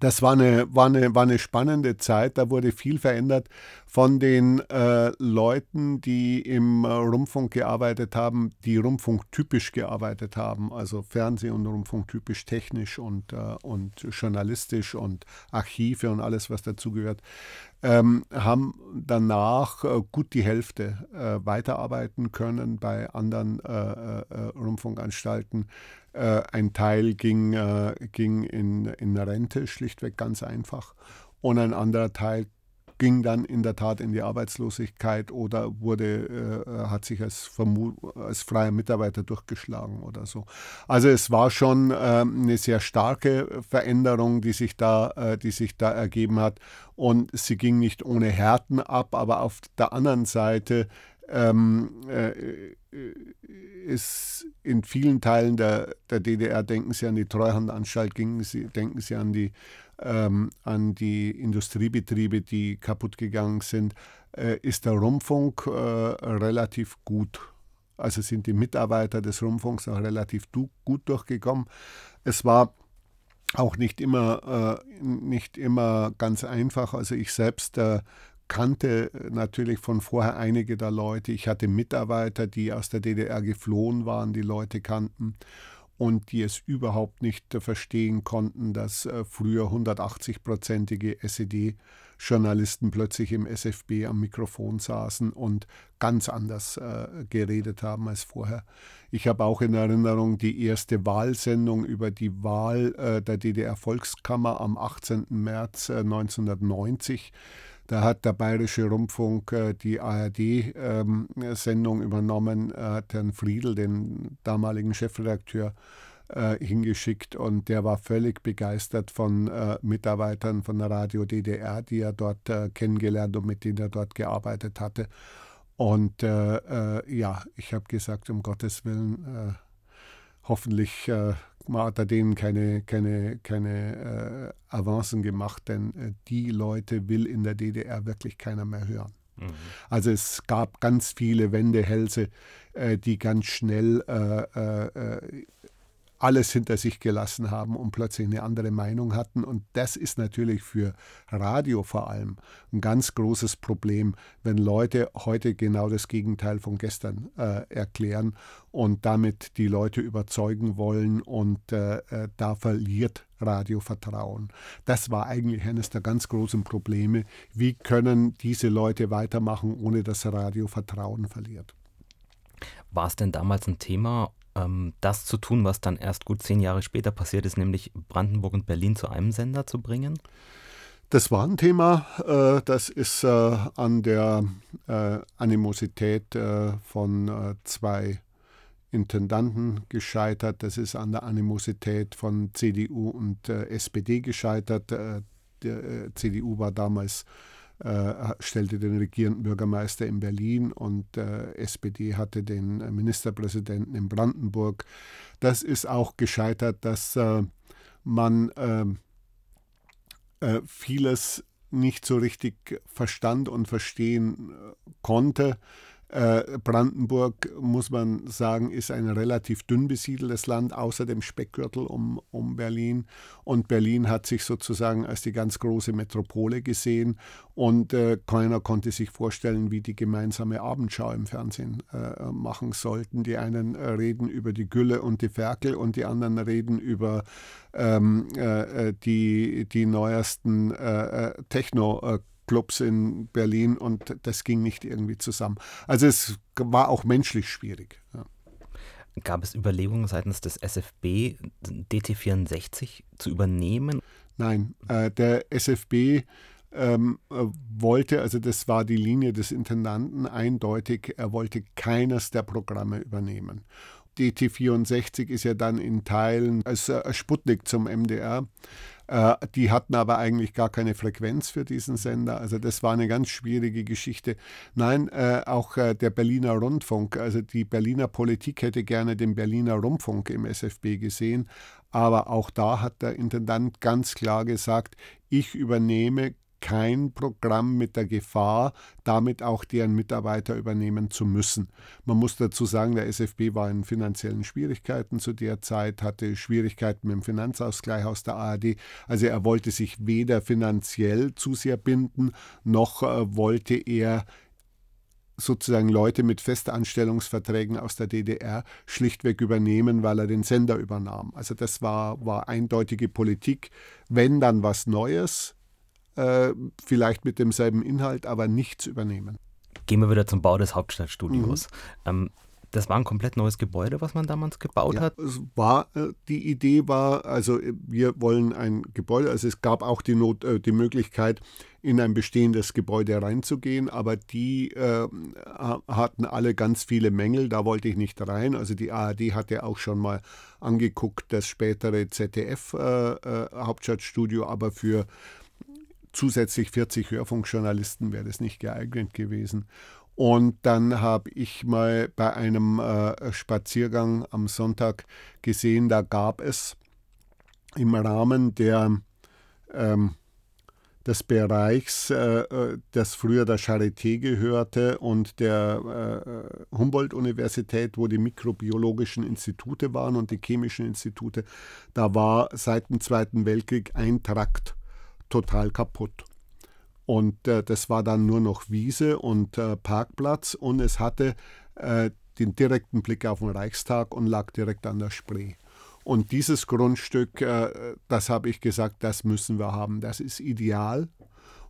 das war eine, war, eine, war eine spannende Zeit, da wurde viel verändert von den äh, Leuten, die im äh, Rundfunk gearbeitet haben, die rundfunktypisch gearbeitet haben, also Fernseh- und Rundfunktypisch technisch und, äh, und journalistisch und Archive und alles, was dazugehört, ähm, haben danach äh, gut die Hälfte äh, weiterarbeiten können bei anderen äh, Rundfunkanstalten äh, ein Teil ging, äh, ging in, in Rente, schlichtweg ganz einfach. Und ein anderer Teil ging dann in der Tat in die Arbeitslosigkeit oder wurde, äh, hat sich als, als freier Mitarbeiter durchgeschlagen oder so. Also es war schon äh, eine sehr starke Veränderung, die sich, da, äh, die sich da ergeben hat. Und sie ging nicht ohne Härten ab, aber auf der anderen Seite ähm, äh, ist in vielen Teilen der, der DDR, denken Sie an die Treuhandanstalt, Sie, denken Sie an die, ähm, an die Industriebetriebe, die kaputt gegangen sind, äh, ist der Rundfunk äh, relativ gut. Also sind die Mitarbeiter des Rundfunks auch relativ du, gut durchgekommen. Es war auch nicht immer, äh, nicht immer ganz einfach. Also ich selbst äh, kannte natürlich von vorher einige der Leute. Ich hatte Mitarbeiter, die aus der DDR geflohen waren, die Leute kannten und die es überhaupt nicht verstehen konnten, dass äh, früher 180-prozentige SED-Journalisten plötzlich im SFB am Mikrofon saßen und ganz anders äh, geredet haben als vorher. Ich habe auch in Erinnerung die erste Wahlsendung über die Wahl äh, der DDR-Volkskammer am 18. März 1990 da hat der Bayerische Rundfunk äh, die ARD-Sendung ähm, übernommen, hat Herrn Friedl, den damaligen Chefredakteur, äh, hingeschickt und der war völlig begeistert von äh, Mitarbeitern von der Radio DDR, die er dort kennengelernt und mit denen er dort gearbeitet hatte. Und äh, äh, ja, ich habe gesagt, um Gottes Willen, äh, hoffentlich äh, hat er denen keine, keine, keine äh, Avancen gemacht, denn äh, die Leute will in der DDR wirklich keiner mehr hören. Mhm. Also es gab ganz viele Wendehälse, die ganz schnell alles hinter sich gelassen haben und plötzlich eine andere Meinung hatten. Und das ist natürlich für Radio vor allem ein ganz großes Problem, wenn Leute heute genau das Gegenteil von gestern äh, erklären und damit die Leute überzeugen wollen und äh, äh da verliert Radio Vertrauen. Das war eigentlich eines der ganz großen Probleme. Wie können diese Leute weitermachen, ohne dass Radio Vertrauen verliert? War es denn damals ein Thema, ähm, das zu tun, was dann erst gut zehn Jahre später passiert ist, nämlich Brandenburg und Berlin zu einem Sender zu bringen? Das war ein Thema, äh, das ist äh, an der äh, Animosität von zwei Intendanten gescheitert, das ist an der Animosität von CDU und SPD gescheitert. der CDU war damals stellte den regierenden Bürgermeister in Berlin und äh, SPD hatte den Ministerpräsidenten in Brandenburg. Das ist auch gescheitert, dass äh, man ähm, äh, vieles nicht so richtig verstand und verstehen äh, konnte. Äh, Brandenburg, muss man sagen, ist ein relativ dünn besiedeltes Land, außer dem Speckgürtel um, um Berlin. Und Berlin hat sich sozusagen als die ganz große Metropole gesehen. Und äh, keiner konnte sich vorstellen, wie die gemeinsame Abendschau im Fernsehen äh, machen sollten. Die einen äh, reden über die Gülle und die Ferkel und die anderen reden über ähm, äh, die, die neuesten Techno- Clubs in Berlin und das ging nicht irgendwie zusammen. Also es war auch menschlich schwierig. Ja. Gab es Überlegungen seitens des SFB, DT64 zu übernehmen? Nein, äh, der SFB ähm, äh, wollte, also das war die Linie des Intendanten eindeutig, er wollte keines der Programme übernehmen. DT64 ist ja dann in Teilen als äh, Sputnik zum MDR äh, die hatten aber eigentlich gar keine Frequenz für diesen Sender. Also das war eine ganz schwierige Geschichte. Nein, äh, auch der Berliner Rundfunk, also die Berliner Politik hätte gerne den Berliner Rundfunk im SFB gesehen. Aber auch da hat der Intendant ganz klar gesagt, ich übernehme kein Programm mit der Gefahr, damit auch deren Mitarbeiter übernehmen zu müssen. Man muss dazu sagen, der SFB war in finanziellen Schwierigkeiten zu der Zeit, hatte Schwierigkeiten mit dem Finanzausgleich aus der ARD. Also er wollte sich weder finanziell zu sehr binden, noch äh, wollte er sozusagen Leute mit Festanstellungsverträgen aus der DDR schlichtweg übernehmen, weil er den Sender übernahm. Also das war, war eindeutige Politik. Wenn dann was Neues, äh, vielleicht mit demselben Inhalt, aber nichts übernehmen. Gehen wir wieder zum Bau des Hauptstadtstudios. Mhm. Ähm, das war ein komplett neues Gebäude, was man damals gebaut ja, hat? Es war, äh, die Idee war, also äh, wir wollen ein Gebäude, also es gab auch die, Not, äh, die Möglichkeit, in ein bestehendes Gebäude reinzugehen, aber die äh, hatten alle ganz viele Mängel, da wollte ich nicht rein. Also die ARD hatte auch schon mal angeguckt, das spätere ZDF-Hauptstadtstudio, äh, aber für zusätzlich 40 Hörfunkjournalisten wäre das nicht geeignet gewesen. Und dann habe ich mal bei einem äh, Spaziergang am Sonntag gesehen, da gab es im Rahmen der, ähm, des Bereichs, äh, äh das früher der Charité gehörte und der äh, Humboldt-Universität, wo die mikrobiologischen Institute waren und die chemischen Institute, da war seit dem Zweiten Weltkrieg ein Trakt total kaputt. Und äh, das war dann nur noch Wiese und äh, Parkplatz und es hatte äh, den direkten Blick auf den Reichstag und lag direkt an der Spree. Und dieses Grundstück, äh, das habe ich gesagt, das müssen wir haben. Das ist ideal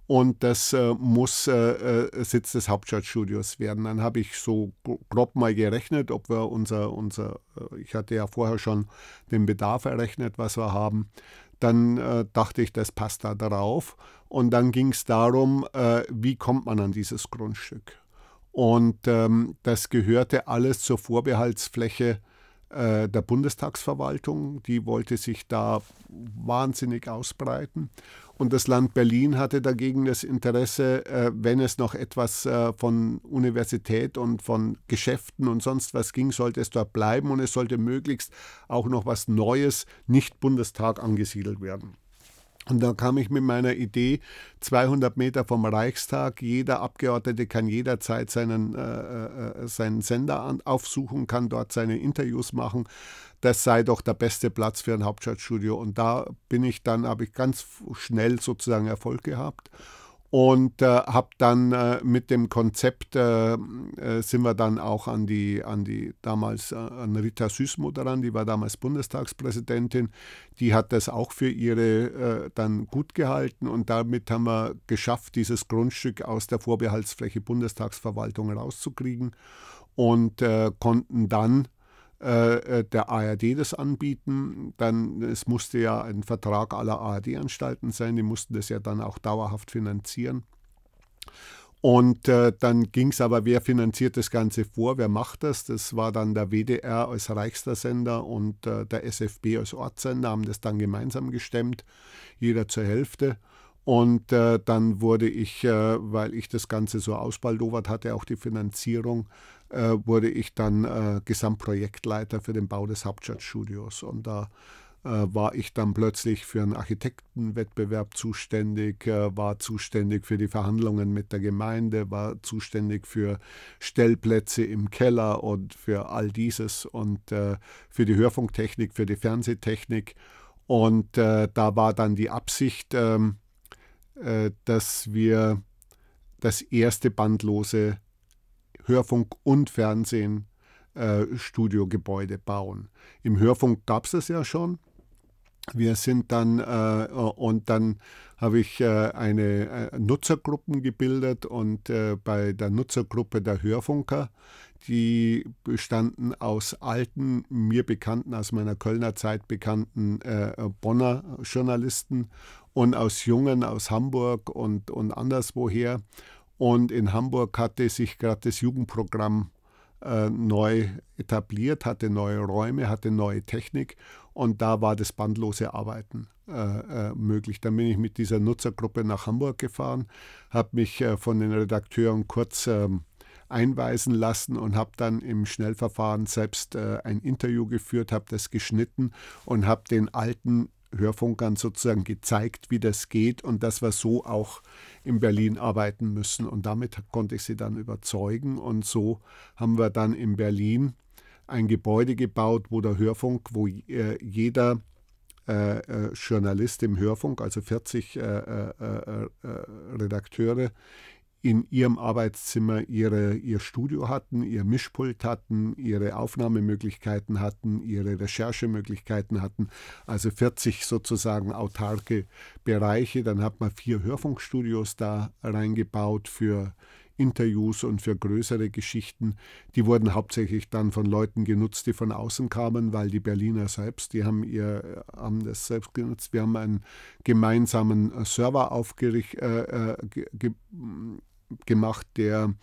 und das äh, muss äh, Sitz des Hauptstadtstudios werden. Dann habe ich so grob mal gerechnet, ob wir unser, unser ich hatte ja vorher schon den Bedarf errechnet, was wir haben dann äh, dachte ich, das passt da drauf. Und dann ging es darum, äh, wie kommt man an dieses Grundstück. Und ähm, das gehörte alles zur Vorbehaltsfläche der Bundestagsverwaltung. Die wollte sich da wahnsinnig ausbreiten. Und das Land Berlin hatte dagegen das Interesse, äh, wenn es noch etwas äh, von Universität und von Geschäften und sonst was ging, sollte es dort bleiben und es sollte möglichst auch noch was Neues, nicht Bundestag angesiedelt werden. Und da kam ich mit meiner Idee, 200 Meter vom Reichstag, jeder Abgeordnete kann jederzeit seinen, äh, äh, seinen Sender an, aufsuchen, kann dort seine Interviews machen. Das sei doch der beste Platz für ein Hauptstadtstudio. Und da bin ich dann, habe ich ganz schnell sozusagen Erfolg gehabt und äh, habe dann äh, mit dem Konzept äh, äh, sind wir dann auch an die an die damals äh, an Rita Süßmutter ran, die war damals Bundestagspräsidentin, die hat das auch für ihre äh, dann gut gehalten. Und damit haben wir geschafft, dieses Grundstück aus der Vorbehaltsfläche Bundestagsverwaltung rauszukriegen. Und konnten dann äh, äh, der ARD das anbieten. Dann, es musste ja ein Vertrag aller ARD-Anstalten sein, die mussten das ja dann auch dauerhaft finanzieren. Und äh, dann ging es aber, wer finanziert das Ganze vor, wer macht das? Das war dann der WDR als reichster Sender und äh, der SFB als Ortssender, haben das dann gemeinsam gestemmt, jeder zur Hälfte. Und äh, dann wurde ich, äh, weil ich das Ganze so ausbaldowert hatte, auch die Finanzierung, äh, wurde ich dann äh, Gesamtprojektleiter für den Bau des Hauptstadtstudios. Und da äh, war ich dann plötzlich für einen Architektenwettbewerb zuständig, äh, war zuständig für die Verhandlungen mit der Gemeinde, war zuständig für Stellplätze im Keller und für all dieses und äh, für die Hörfunktechnik, für die Fernsehtechnik. Und äh, da war dann die Absicht, ähm, dass wir das erste bandlose Hörfunk und Fernsehen äh, bauen. Im Hörfunk gab es das ja schon. Wir sind dann äh, und dann habe ich äh, eine äh, Nutzergruppen gebildet und äh, bei der Nutzergruppe der Hörfunker, die bestanden aus alten, mir bekannten, aus meiner Kölner Zeit bekannten äh, Bonner Journalisten und aus jungen aus Hamburg und, und anderswoher. Und in Hamburg hatte sich gerade das Jugendprogramm äh, neu etabliert, hatte neue Räume, hatte neue Technik und da war das bandlose Arbeiten äh, äh, möglich. Dann bin ich mit dieser Nutzergruppe nach Hamburg gefahren, habe mich äh, von den Redakteuren kurz ähm, einweisen lassen und habe dann im Schnellverfahren selbst äh, ein Interview geführt, habe das geschnitten und habe den alten Hörfunkern sozusagen gezeigt, wie das geht und dass wir so auch in Berlin arbeiten müssen. Und damit konnte ich sie dann überzeugen. Und so haben wir dann in Berlin ein Gebäude gebaut, wo der Hörfunk, wo äh, jeder äh, äh, Journalist im Hörfunk, also 40 äh, äh, äh, Redakteure, in ihrem Arbeitszimmer ihre, ihr Studio hatten, ihr Mischpult hatten, ihre Aufnahmemöglichkeiten hatten, ihre Recherchemöglichkeiten hatten, also 40 sozusagen autarke Bereiche. Dann hat man vier Hörfunkstudios da reingebaut für Interviews und für größere Geschichten. Die wurden hauptsächlich dann von Leuten genutzt, die von außen kamen, weil die Berliner selbst, die haben, ihr, haben das selbst genutzt. Wir haben einen gemeinsamen Server aufgerichtet. Äh, äh, gemacht, der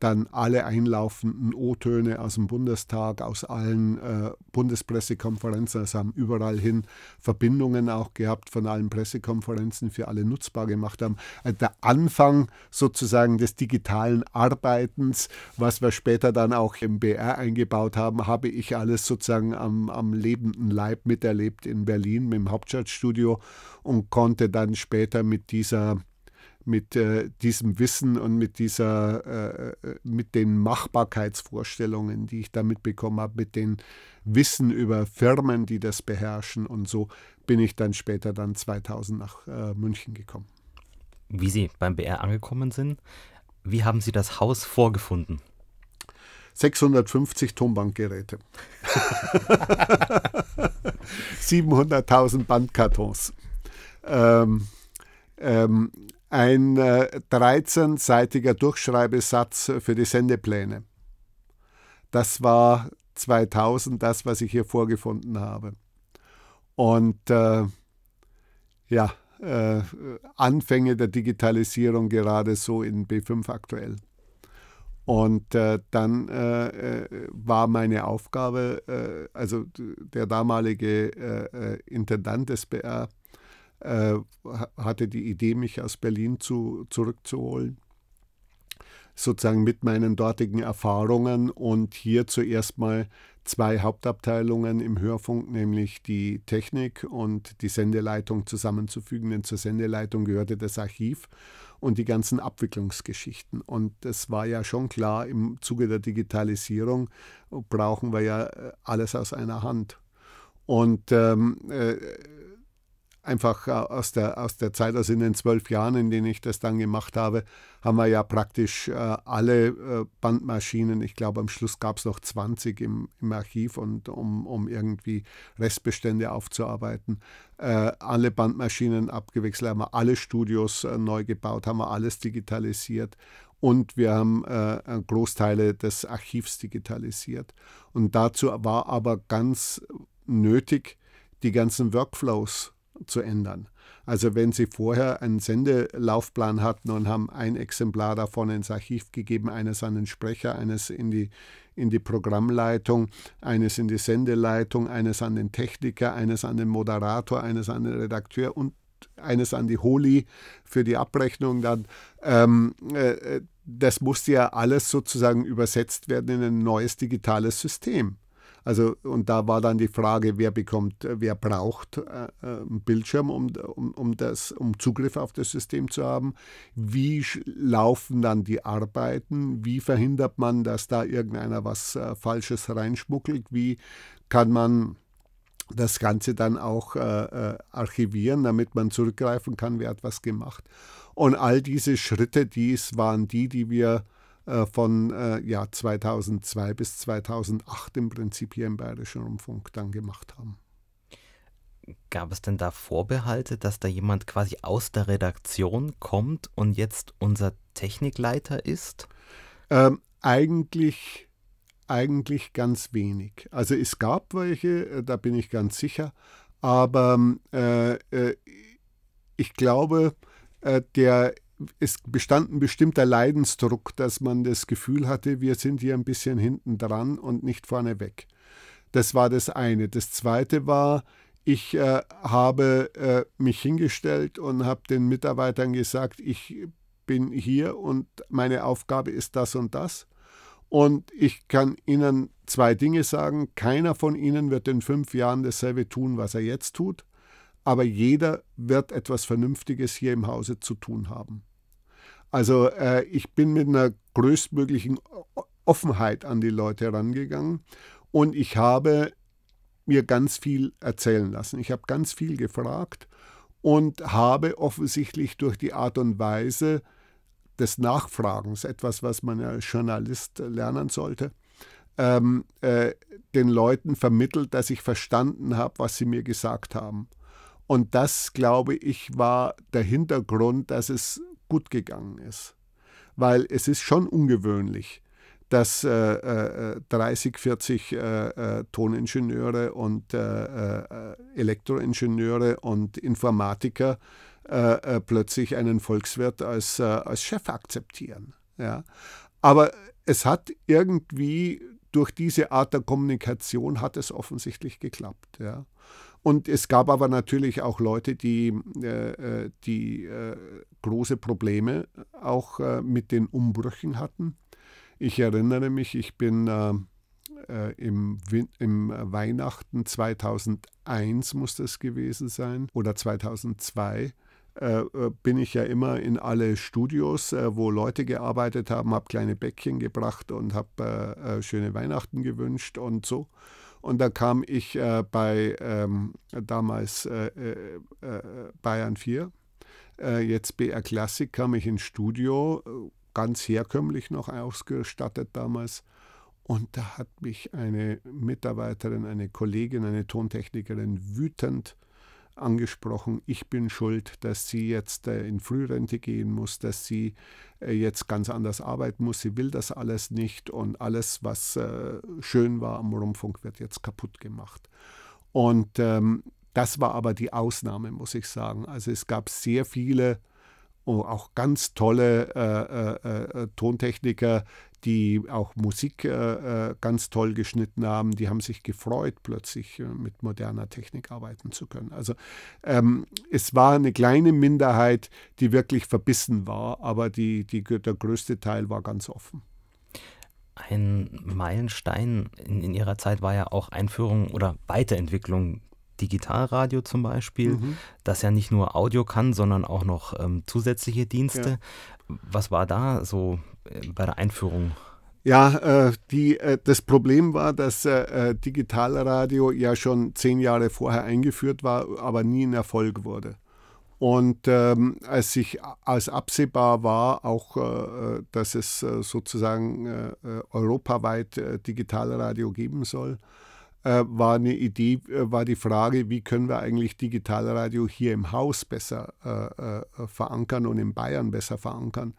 dann alle einlaufenden O-Töne aus dem Bundestag, aus allen äh, Bundespressekonferenzen, also haben überall hin Verbindungen auch gehabt von allen Pressekonferenzen für alle nutzbar gemacht haben. Also der Anfang sozusagen des digitalen Arbeitens, was wir später dann auch im BR eingebaut haben, habe ich alles sozusagen am, am lebenden Leib miterlebt in Berlin mit dem Hauptstadtstudio und konnte dann später mit dieser mit äh, diesem Wissen und mit dieser, äh, äh, mit den Machbarkeitsvorstellungen, die ich da mitbekommen habe, mit dem Wissen über Firmen, die das beherrschen und so bin ich dann später dann 2000 nach äh, München gekommen. Wie Sie beim BR angekommen sind, wie haben Sie das Haus vorgefunden? 650 Tonbankgeräte. [LAUGHS] 700.000 Bandkartons. Ähm, ähm, ein äh, 13-seitiger Durchschreibesatz für die Sendepläne. Das war 2000 das, was ich hier vorgefunden habe. Und äh, ja, äh, Anfänge der Digitalisierung gerade so in B5 aktuell. Und äh, dann äh, äh war meine Aufgabe, äh, also der damalige äh, Intendant des BR hatte die Idee, mich aus Berlin zu, zurückzuholen sozusagen mit meinen dortigen Erfahrungen und hier zuerst mal zwei Hauptabteilungen im Hörfunk, nämlich die Technik und die Sendeleitung zusammenzufügen. Denn zur Sendeleitung gehörte das Archiv und die ganzen Abwicklungsgeschichten. Und es war ja schon klar, im Zuge der Digitalisierung brauchen wir ja äh, alles aus einer Hand. Und ähm, äh, einfach äh, aus der, aus der Zeit, also in den zwölf Jahren, in denen ich das dann gemacht habe, haben wir ja praktisch äh, alle äh, Bandmaschinen, ich glaube am Schluss gab es noch 20 im, im Archiv und um, um irgendwie Restbestände aufzuarbeiten, äh, alle Bandmaschinen abgewechselt, haben wir alle Studios äh, neu gebaut, haben wir alles digitalisiert und wir haben äh, Großteile des Archivs digitalisiert. Und dazu war aber ganz nötig, die ganzen Workflows zu ändern. Also wenn Sie vorher einen Sendelaufplan hatten und haben ein Exemplar davon ins Archiv gegeben, eines an den Sprecher, eines in die, in die Programmleitung, eines in die Sendeleitung, eines an den Techniker, eines an den Moderator, eines an den Redakteur und eines an die Holi für die Abrechnung dann. Ähm, äh, das musste ja alles sozusagen übersetzt werden in ein neues digitales System. Also, und da war dann die Frage, wer bekommt, wer braucht äh, äh einen Bildschirm, um, um, um, das, um Zugriff auf das System zu haben. Wie laufen dann die Arbeiten? Wie verhindert man, dass da irgendeiner was äh, Falsches reinschmuggelt? Wie kann man das Ganze dann auch äh, äh, archivieren, damit man zurückgreifen kann, wer hat was gemacht. Und all diese Schritte, dies waren die, die wir von äh, ja, 2002 bis 2008 im Prinzip hier im Bayerischen Rundfunk dann gemacht haben. Gab es denn da Vorbehalte, dass da jemand quasi aus der Redaktion kommt und jetzt unser Technikleiter ist? Ähm, eigentlich, eigentlich ganz wenig. Also es gab welche, äh, da bin ich ganz sicher, aber äh, äh, ich glaube, äh, der es bestand ein bestimmter Leidensdruck, dass man das Gefühl hatte, wir sind hier ein bisschen hinten dran und nicht vorne weg. Das war das eine. Das zweite war, ich äh, habe äh, mich hingestellt und habe den Mitarbeitern gesagt, ich bin hier und meine Aufgabe ist das und das. Und ich kann Ihnen zwei Dinge sagen. Keiner von Ihnen wird in fünf Jahren dasselbe tun, was er jetzt tut. Aber jeder wird etwas Vernünftiges hier im Hause zu tun haben. Also äh, ich bin mit einer größtmöglichen Offenheit an die Leute herangegangen und ich habe mir ganz viel erzählen lassen. Ich habe ganz viel gefragt und habe offensichtlich durch die Art und Weise des Nachfragens, etwas, was man als Journalist lernen sollte, ähm, äh, den Leuten vermittelt, dass ich verstanden habe, was sie mir gesagt haben. Und das, glaube ich, war der Hintergrund, dass es gut gegangen ist. Weil es ist schon ungewöhnlich, dass äh, äh, 30, 40 äh, äh, Toningenieure und äh, äh, Elektroingenieure und Informatiker plötzlich einen Volkswirt als, als Chef akzeptieren. Ja. Aber es hat irgendwie durch diese Art der Kommunikation hat es offensichtlich geklappt. Ja. Und es gab aber natürlich auch Leute, die, äh, äh, die äh, große Probleme auch äh, mit den Umbrüchen hatten. Ich erinnere mich, ich bin äh, äh, im, im Weihnachten 2001 muss das gewesen sein oder 2002 bin ich ja immer in alle Studios, wo Leute gearbeitet haben, habe kleine Bäckchen gebracht und habe schöne Weihnachten gewünscht und so. Und da kam ich äh, bei ähm, damals äh, äh, äh Bayern 4, äh, jetzt BR Classic, kam ich ins Studio, äh, ganz herkömmlich noch ausgestattet damals. Und da hat mich eine Mitarbeiterin, eine Kollegin, eine Tontechnikerin wütend angesprochen, ich bin schuld, dass sie jetzt äh, in Frührente gehen muss, dass sie äh, jetzt ganz anders arbeiten muss. Sie will das alles nicht und alles, was äh, schön war am Rundfunk, wird jetzt kaputt gemacht. Und ähm, das war aber die Ausnahme, muss ich sagen. Also es gab sehr viele oh, auch ganz tolle Tontechniker, die auch Musik äh, äh, ganz toll geschnitten haben, die haben sich gefreut, plötzlich äh, mit moderner Technik arbeiten zu können. Also ähm, es war eine kleine Minderheit, die wirklich verbissen war, aber die, die, der größte Teil war ganz offen. Ein Meilenstein in, in Ihrer Zeit war ja auch Einführung oder Weiterentwicklung Digitalradio zum Beispiel, mhm. das ja nicht nur Audio kann, sondern auch noch ähm, zusätzliche Dienste. Ja. Was war da so bei der Einführung? Ja, äh, die, äh, das Problem war, dass äh, äh, Digitalradio ja schon zehn Jahre vorher eingeführt war, aber nie ein Erfolg wurde. Und ähm, als sich als absehbar war, auch äh, dass es sozusagen europaweit Digitalradio geben soll, war eine Idee, war die Frage, wie können wir eigentlich Digitalradio hier im Haus besser verankern und in Bayern besser verankern.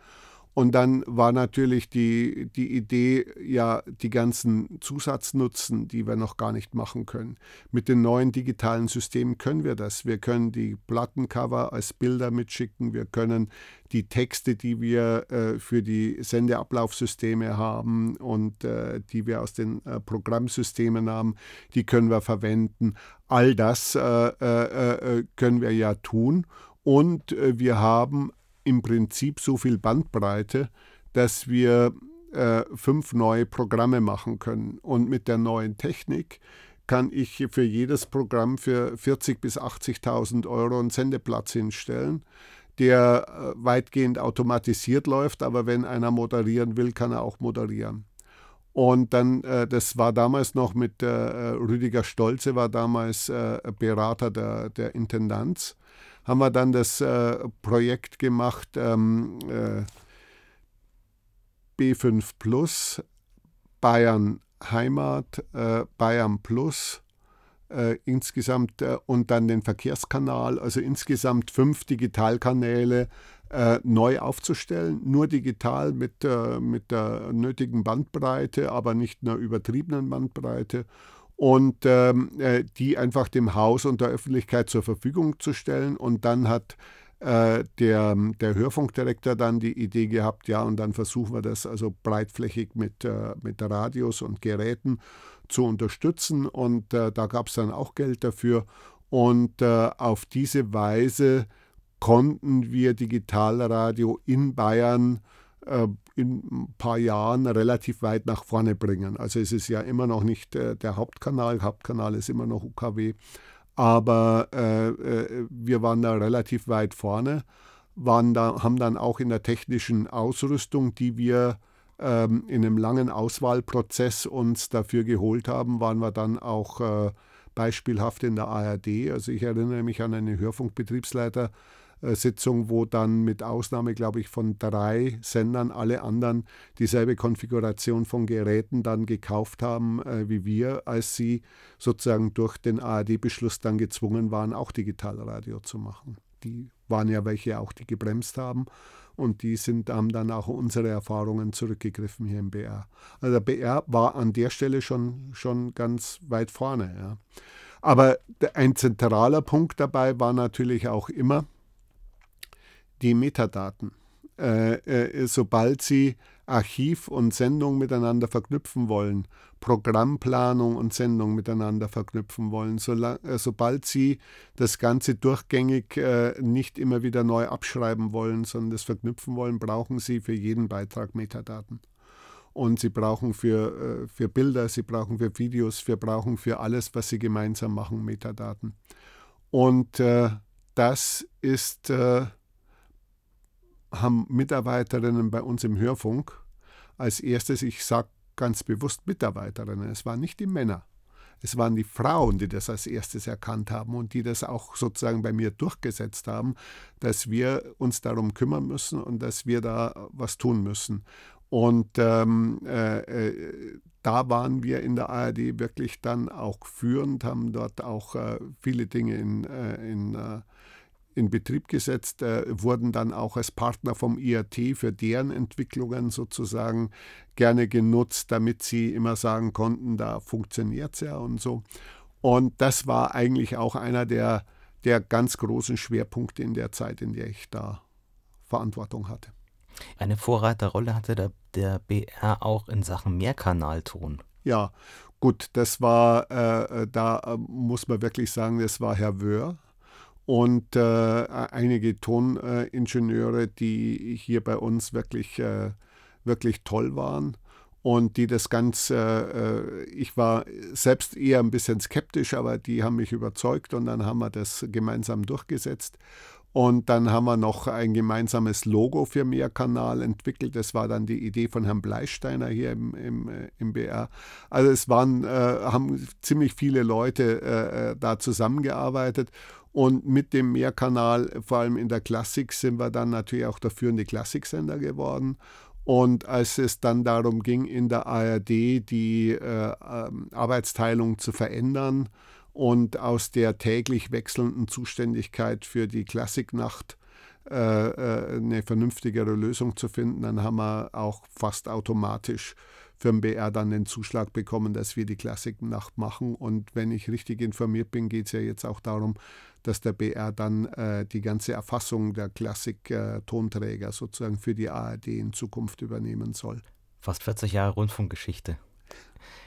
Und dann war natürlich die, die Idee, ja, die ganzen Zusatznutzen, die wir noch gar nicht machen können. Mit den neuen digitalen Systemen können wir das. Wir können die Plattencover als Bilder mitschicken. Wir können die Texte, die wir äh, für die Sendeablaufsysteme haben und äh, die wir aus den äh, Programmsystemen haben, die können wir verwenden. All das äh, äh, äh, können wir ja tun. Und wir haben im Prinzip so viel Bandbreite, dass wir äh, fünf neue Programme machen können. Und mit der neuen Technik kann ich für jedes Programm für 40.000 bis 80.000 Euro einen Sendeplatz hinstellen, der äh, weitgehend automatisiert läuft, aber wenn einer moderieren will, kann er auch moderieren. Und dann, äh, das war damals noch mit äh, Rüdiger Stolze, war damals Berater der, der Intendanz haben wir dann das äh, Projekt gemacht ähm, äh, B5 Plus, Bayern Heimat, äh, Bayern Plus. Äh, insgesamt äh, und dann den Verkehrskanal, also insgesamt fünf Digitalkanäle äh, neu aufzustellen, nur digital mit, mit der nötigen Bandbreite, aber nicht einer übertriebenen Bandbreite und ähm, äh, die einfach dem Haus und der Öffentlichkeit zur Verfügung zu stellen. Und dann hat äh, der, der Hörfunkdirektor dann die Idee gehabt, ja, und dann versuchen wir das also breitflächig mit, äh, mit Radios und Geräten zu unterstützen. Und äh, da gab es dann auch Geld dafür. Und äh, auf diese Weise konnten wir Digitalradio in Bayern in ein paar Jahren relativ weit nach vorne bringen. Also es ist ja immer noch nicht äh, der Hauptkanal, Hauptkanal ist immer noch UKW, aber äh, äh, wir waren da relativ weit vorne, waren da, haben dann auch in der technischen Ausrüstung, die wir ähm, in einem langen Auswahlprozess uns dafür geholt haben, waren wir dann auch äh, beispielhaft in der ARD. Also ich erinnere mich an einen Hörfunkbetriebsleiter, äh, Sitzung, wo dann mit Ausnahme, glaube ich, von drei Sendern alle anderen dieselbe Konfiguration von Geräten dann gekauft haben äh, wie wir, als sie sozusagen durch den ARD-Beschluss dann gezwungen waren, auch Digitalradio zu machen. Die waren ja welche auch, die gebremst haben und die sind, haben dann auch unsere Erfahrungen zurückgegriffen hier im BR. Also der BR war an der Stelle schon, schon ganz weit vorne. Ja. Aber ein zentraler Punkt dabei war natürlich auch immer, die Metadaten. Äh, äh, sobald Sie Archiv und Sendung miteinander verknüpfen wollen, Programmplanung und Sendung miteinander verknüpfen wollen, äh, sobald Sie das Ganze durchgängig nicht immer wieder neu abschreiben wollen, sondern das verknüpfen wollen, brauchen Sie für jeden Beitrag Metadaten. Und Sie brauchen für, für Bilder, Sie brauchen für Videos, wir brauchen für alles, was Sie gemeinsam machen, Metadaten. Und das ist haben Mitarbeiterinnen bei uns im Hörfunk als erstes, ich sage ganz bewusst Mitarbeiterinnen, es waren nicht die Männer. Es waren die Frauen, die das als erstes erkannt haben und die das auch sozusagen bei mir durchgesetzt haben, dass wir uns darum kümmern müssen und dass wir da was tun müssen. Und ähm, äh, äh da waren wir in der ARD wirklich dann auch führend, haben dort auch äh, viele Dinge in, äh, in äh, in Betrieb gesetzt, äh, wurden dann auch als Partner vom IAT für deren Entwicklungen sozusagen gerne genutzt, damit sie immer sagen konnten, da funktioniert es ja und so. Und das war eigentlich auch einer der, der ganz großen Schwerpunkte in der Zeit, in der ich da Verantwortung hatte. Eine Vorreiterrolle hatte der, der BR auch in Sachen Mehrkanalton. Ja, gut, das war, äh, da äh, muss man wirklich sagen, das war Herr Wöhr und äh, einige Toningenieure, die hier bei uns wirklich, äh, wirklich toll waren und die das Ganze, äh, ich war selbst eher ein bisschen skeptisch, aber die haben mich überzeugt und dann haben wir das gemeinsam durchgesetzt. Und dann haben wir noch ein gemeinsames Logo für Mehrkanal entwickelt. Das war dann die Idee von Herrn Bleisteiner hier im, im, äh, im BR. Also es waren, äh, haben ziemlich viele Leute äh, äh, da zusammengearbeitet. Und mit dem Mehrkanal, vor allem in der Klassik, sind wir dann natürlich auch der führende Klassiksender geworden. Und als es dann darum ging, in der ARD die äh, ähm, Arbeitsteilung zu verändern, und aus der täglich wechselnden Zuständigkeit für die Klassiknacht äh, äh, eine vernünftigere Lösung zu finden, dann haben wir auch fast automatisch für den BR dann den Zuschlag bekommen, dass wir die Klassiknacht machen. Und wenn ich richtig informiert bin, geht es ja jetzt auch darum, dass der BR dann äh, die ganze Erfassung der Klassik-Tonträger äh, sozusagen für die ARD in Zukunft übernehmen soll. Fast 40 Jahre Rundfunkgeschichte.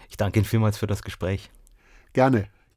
Ich danke Ihnen vielmals für das Gespräch. Gerne.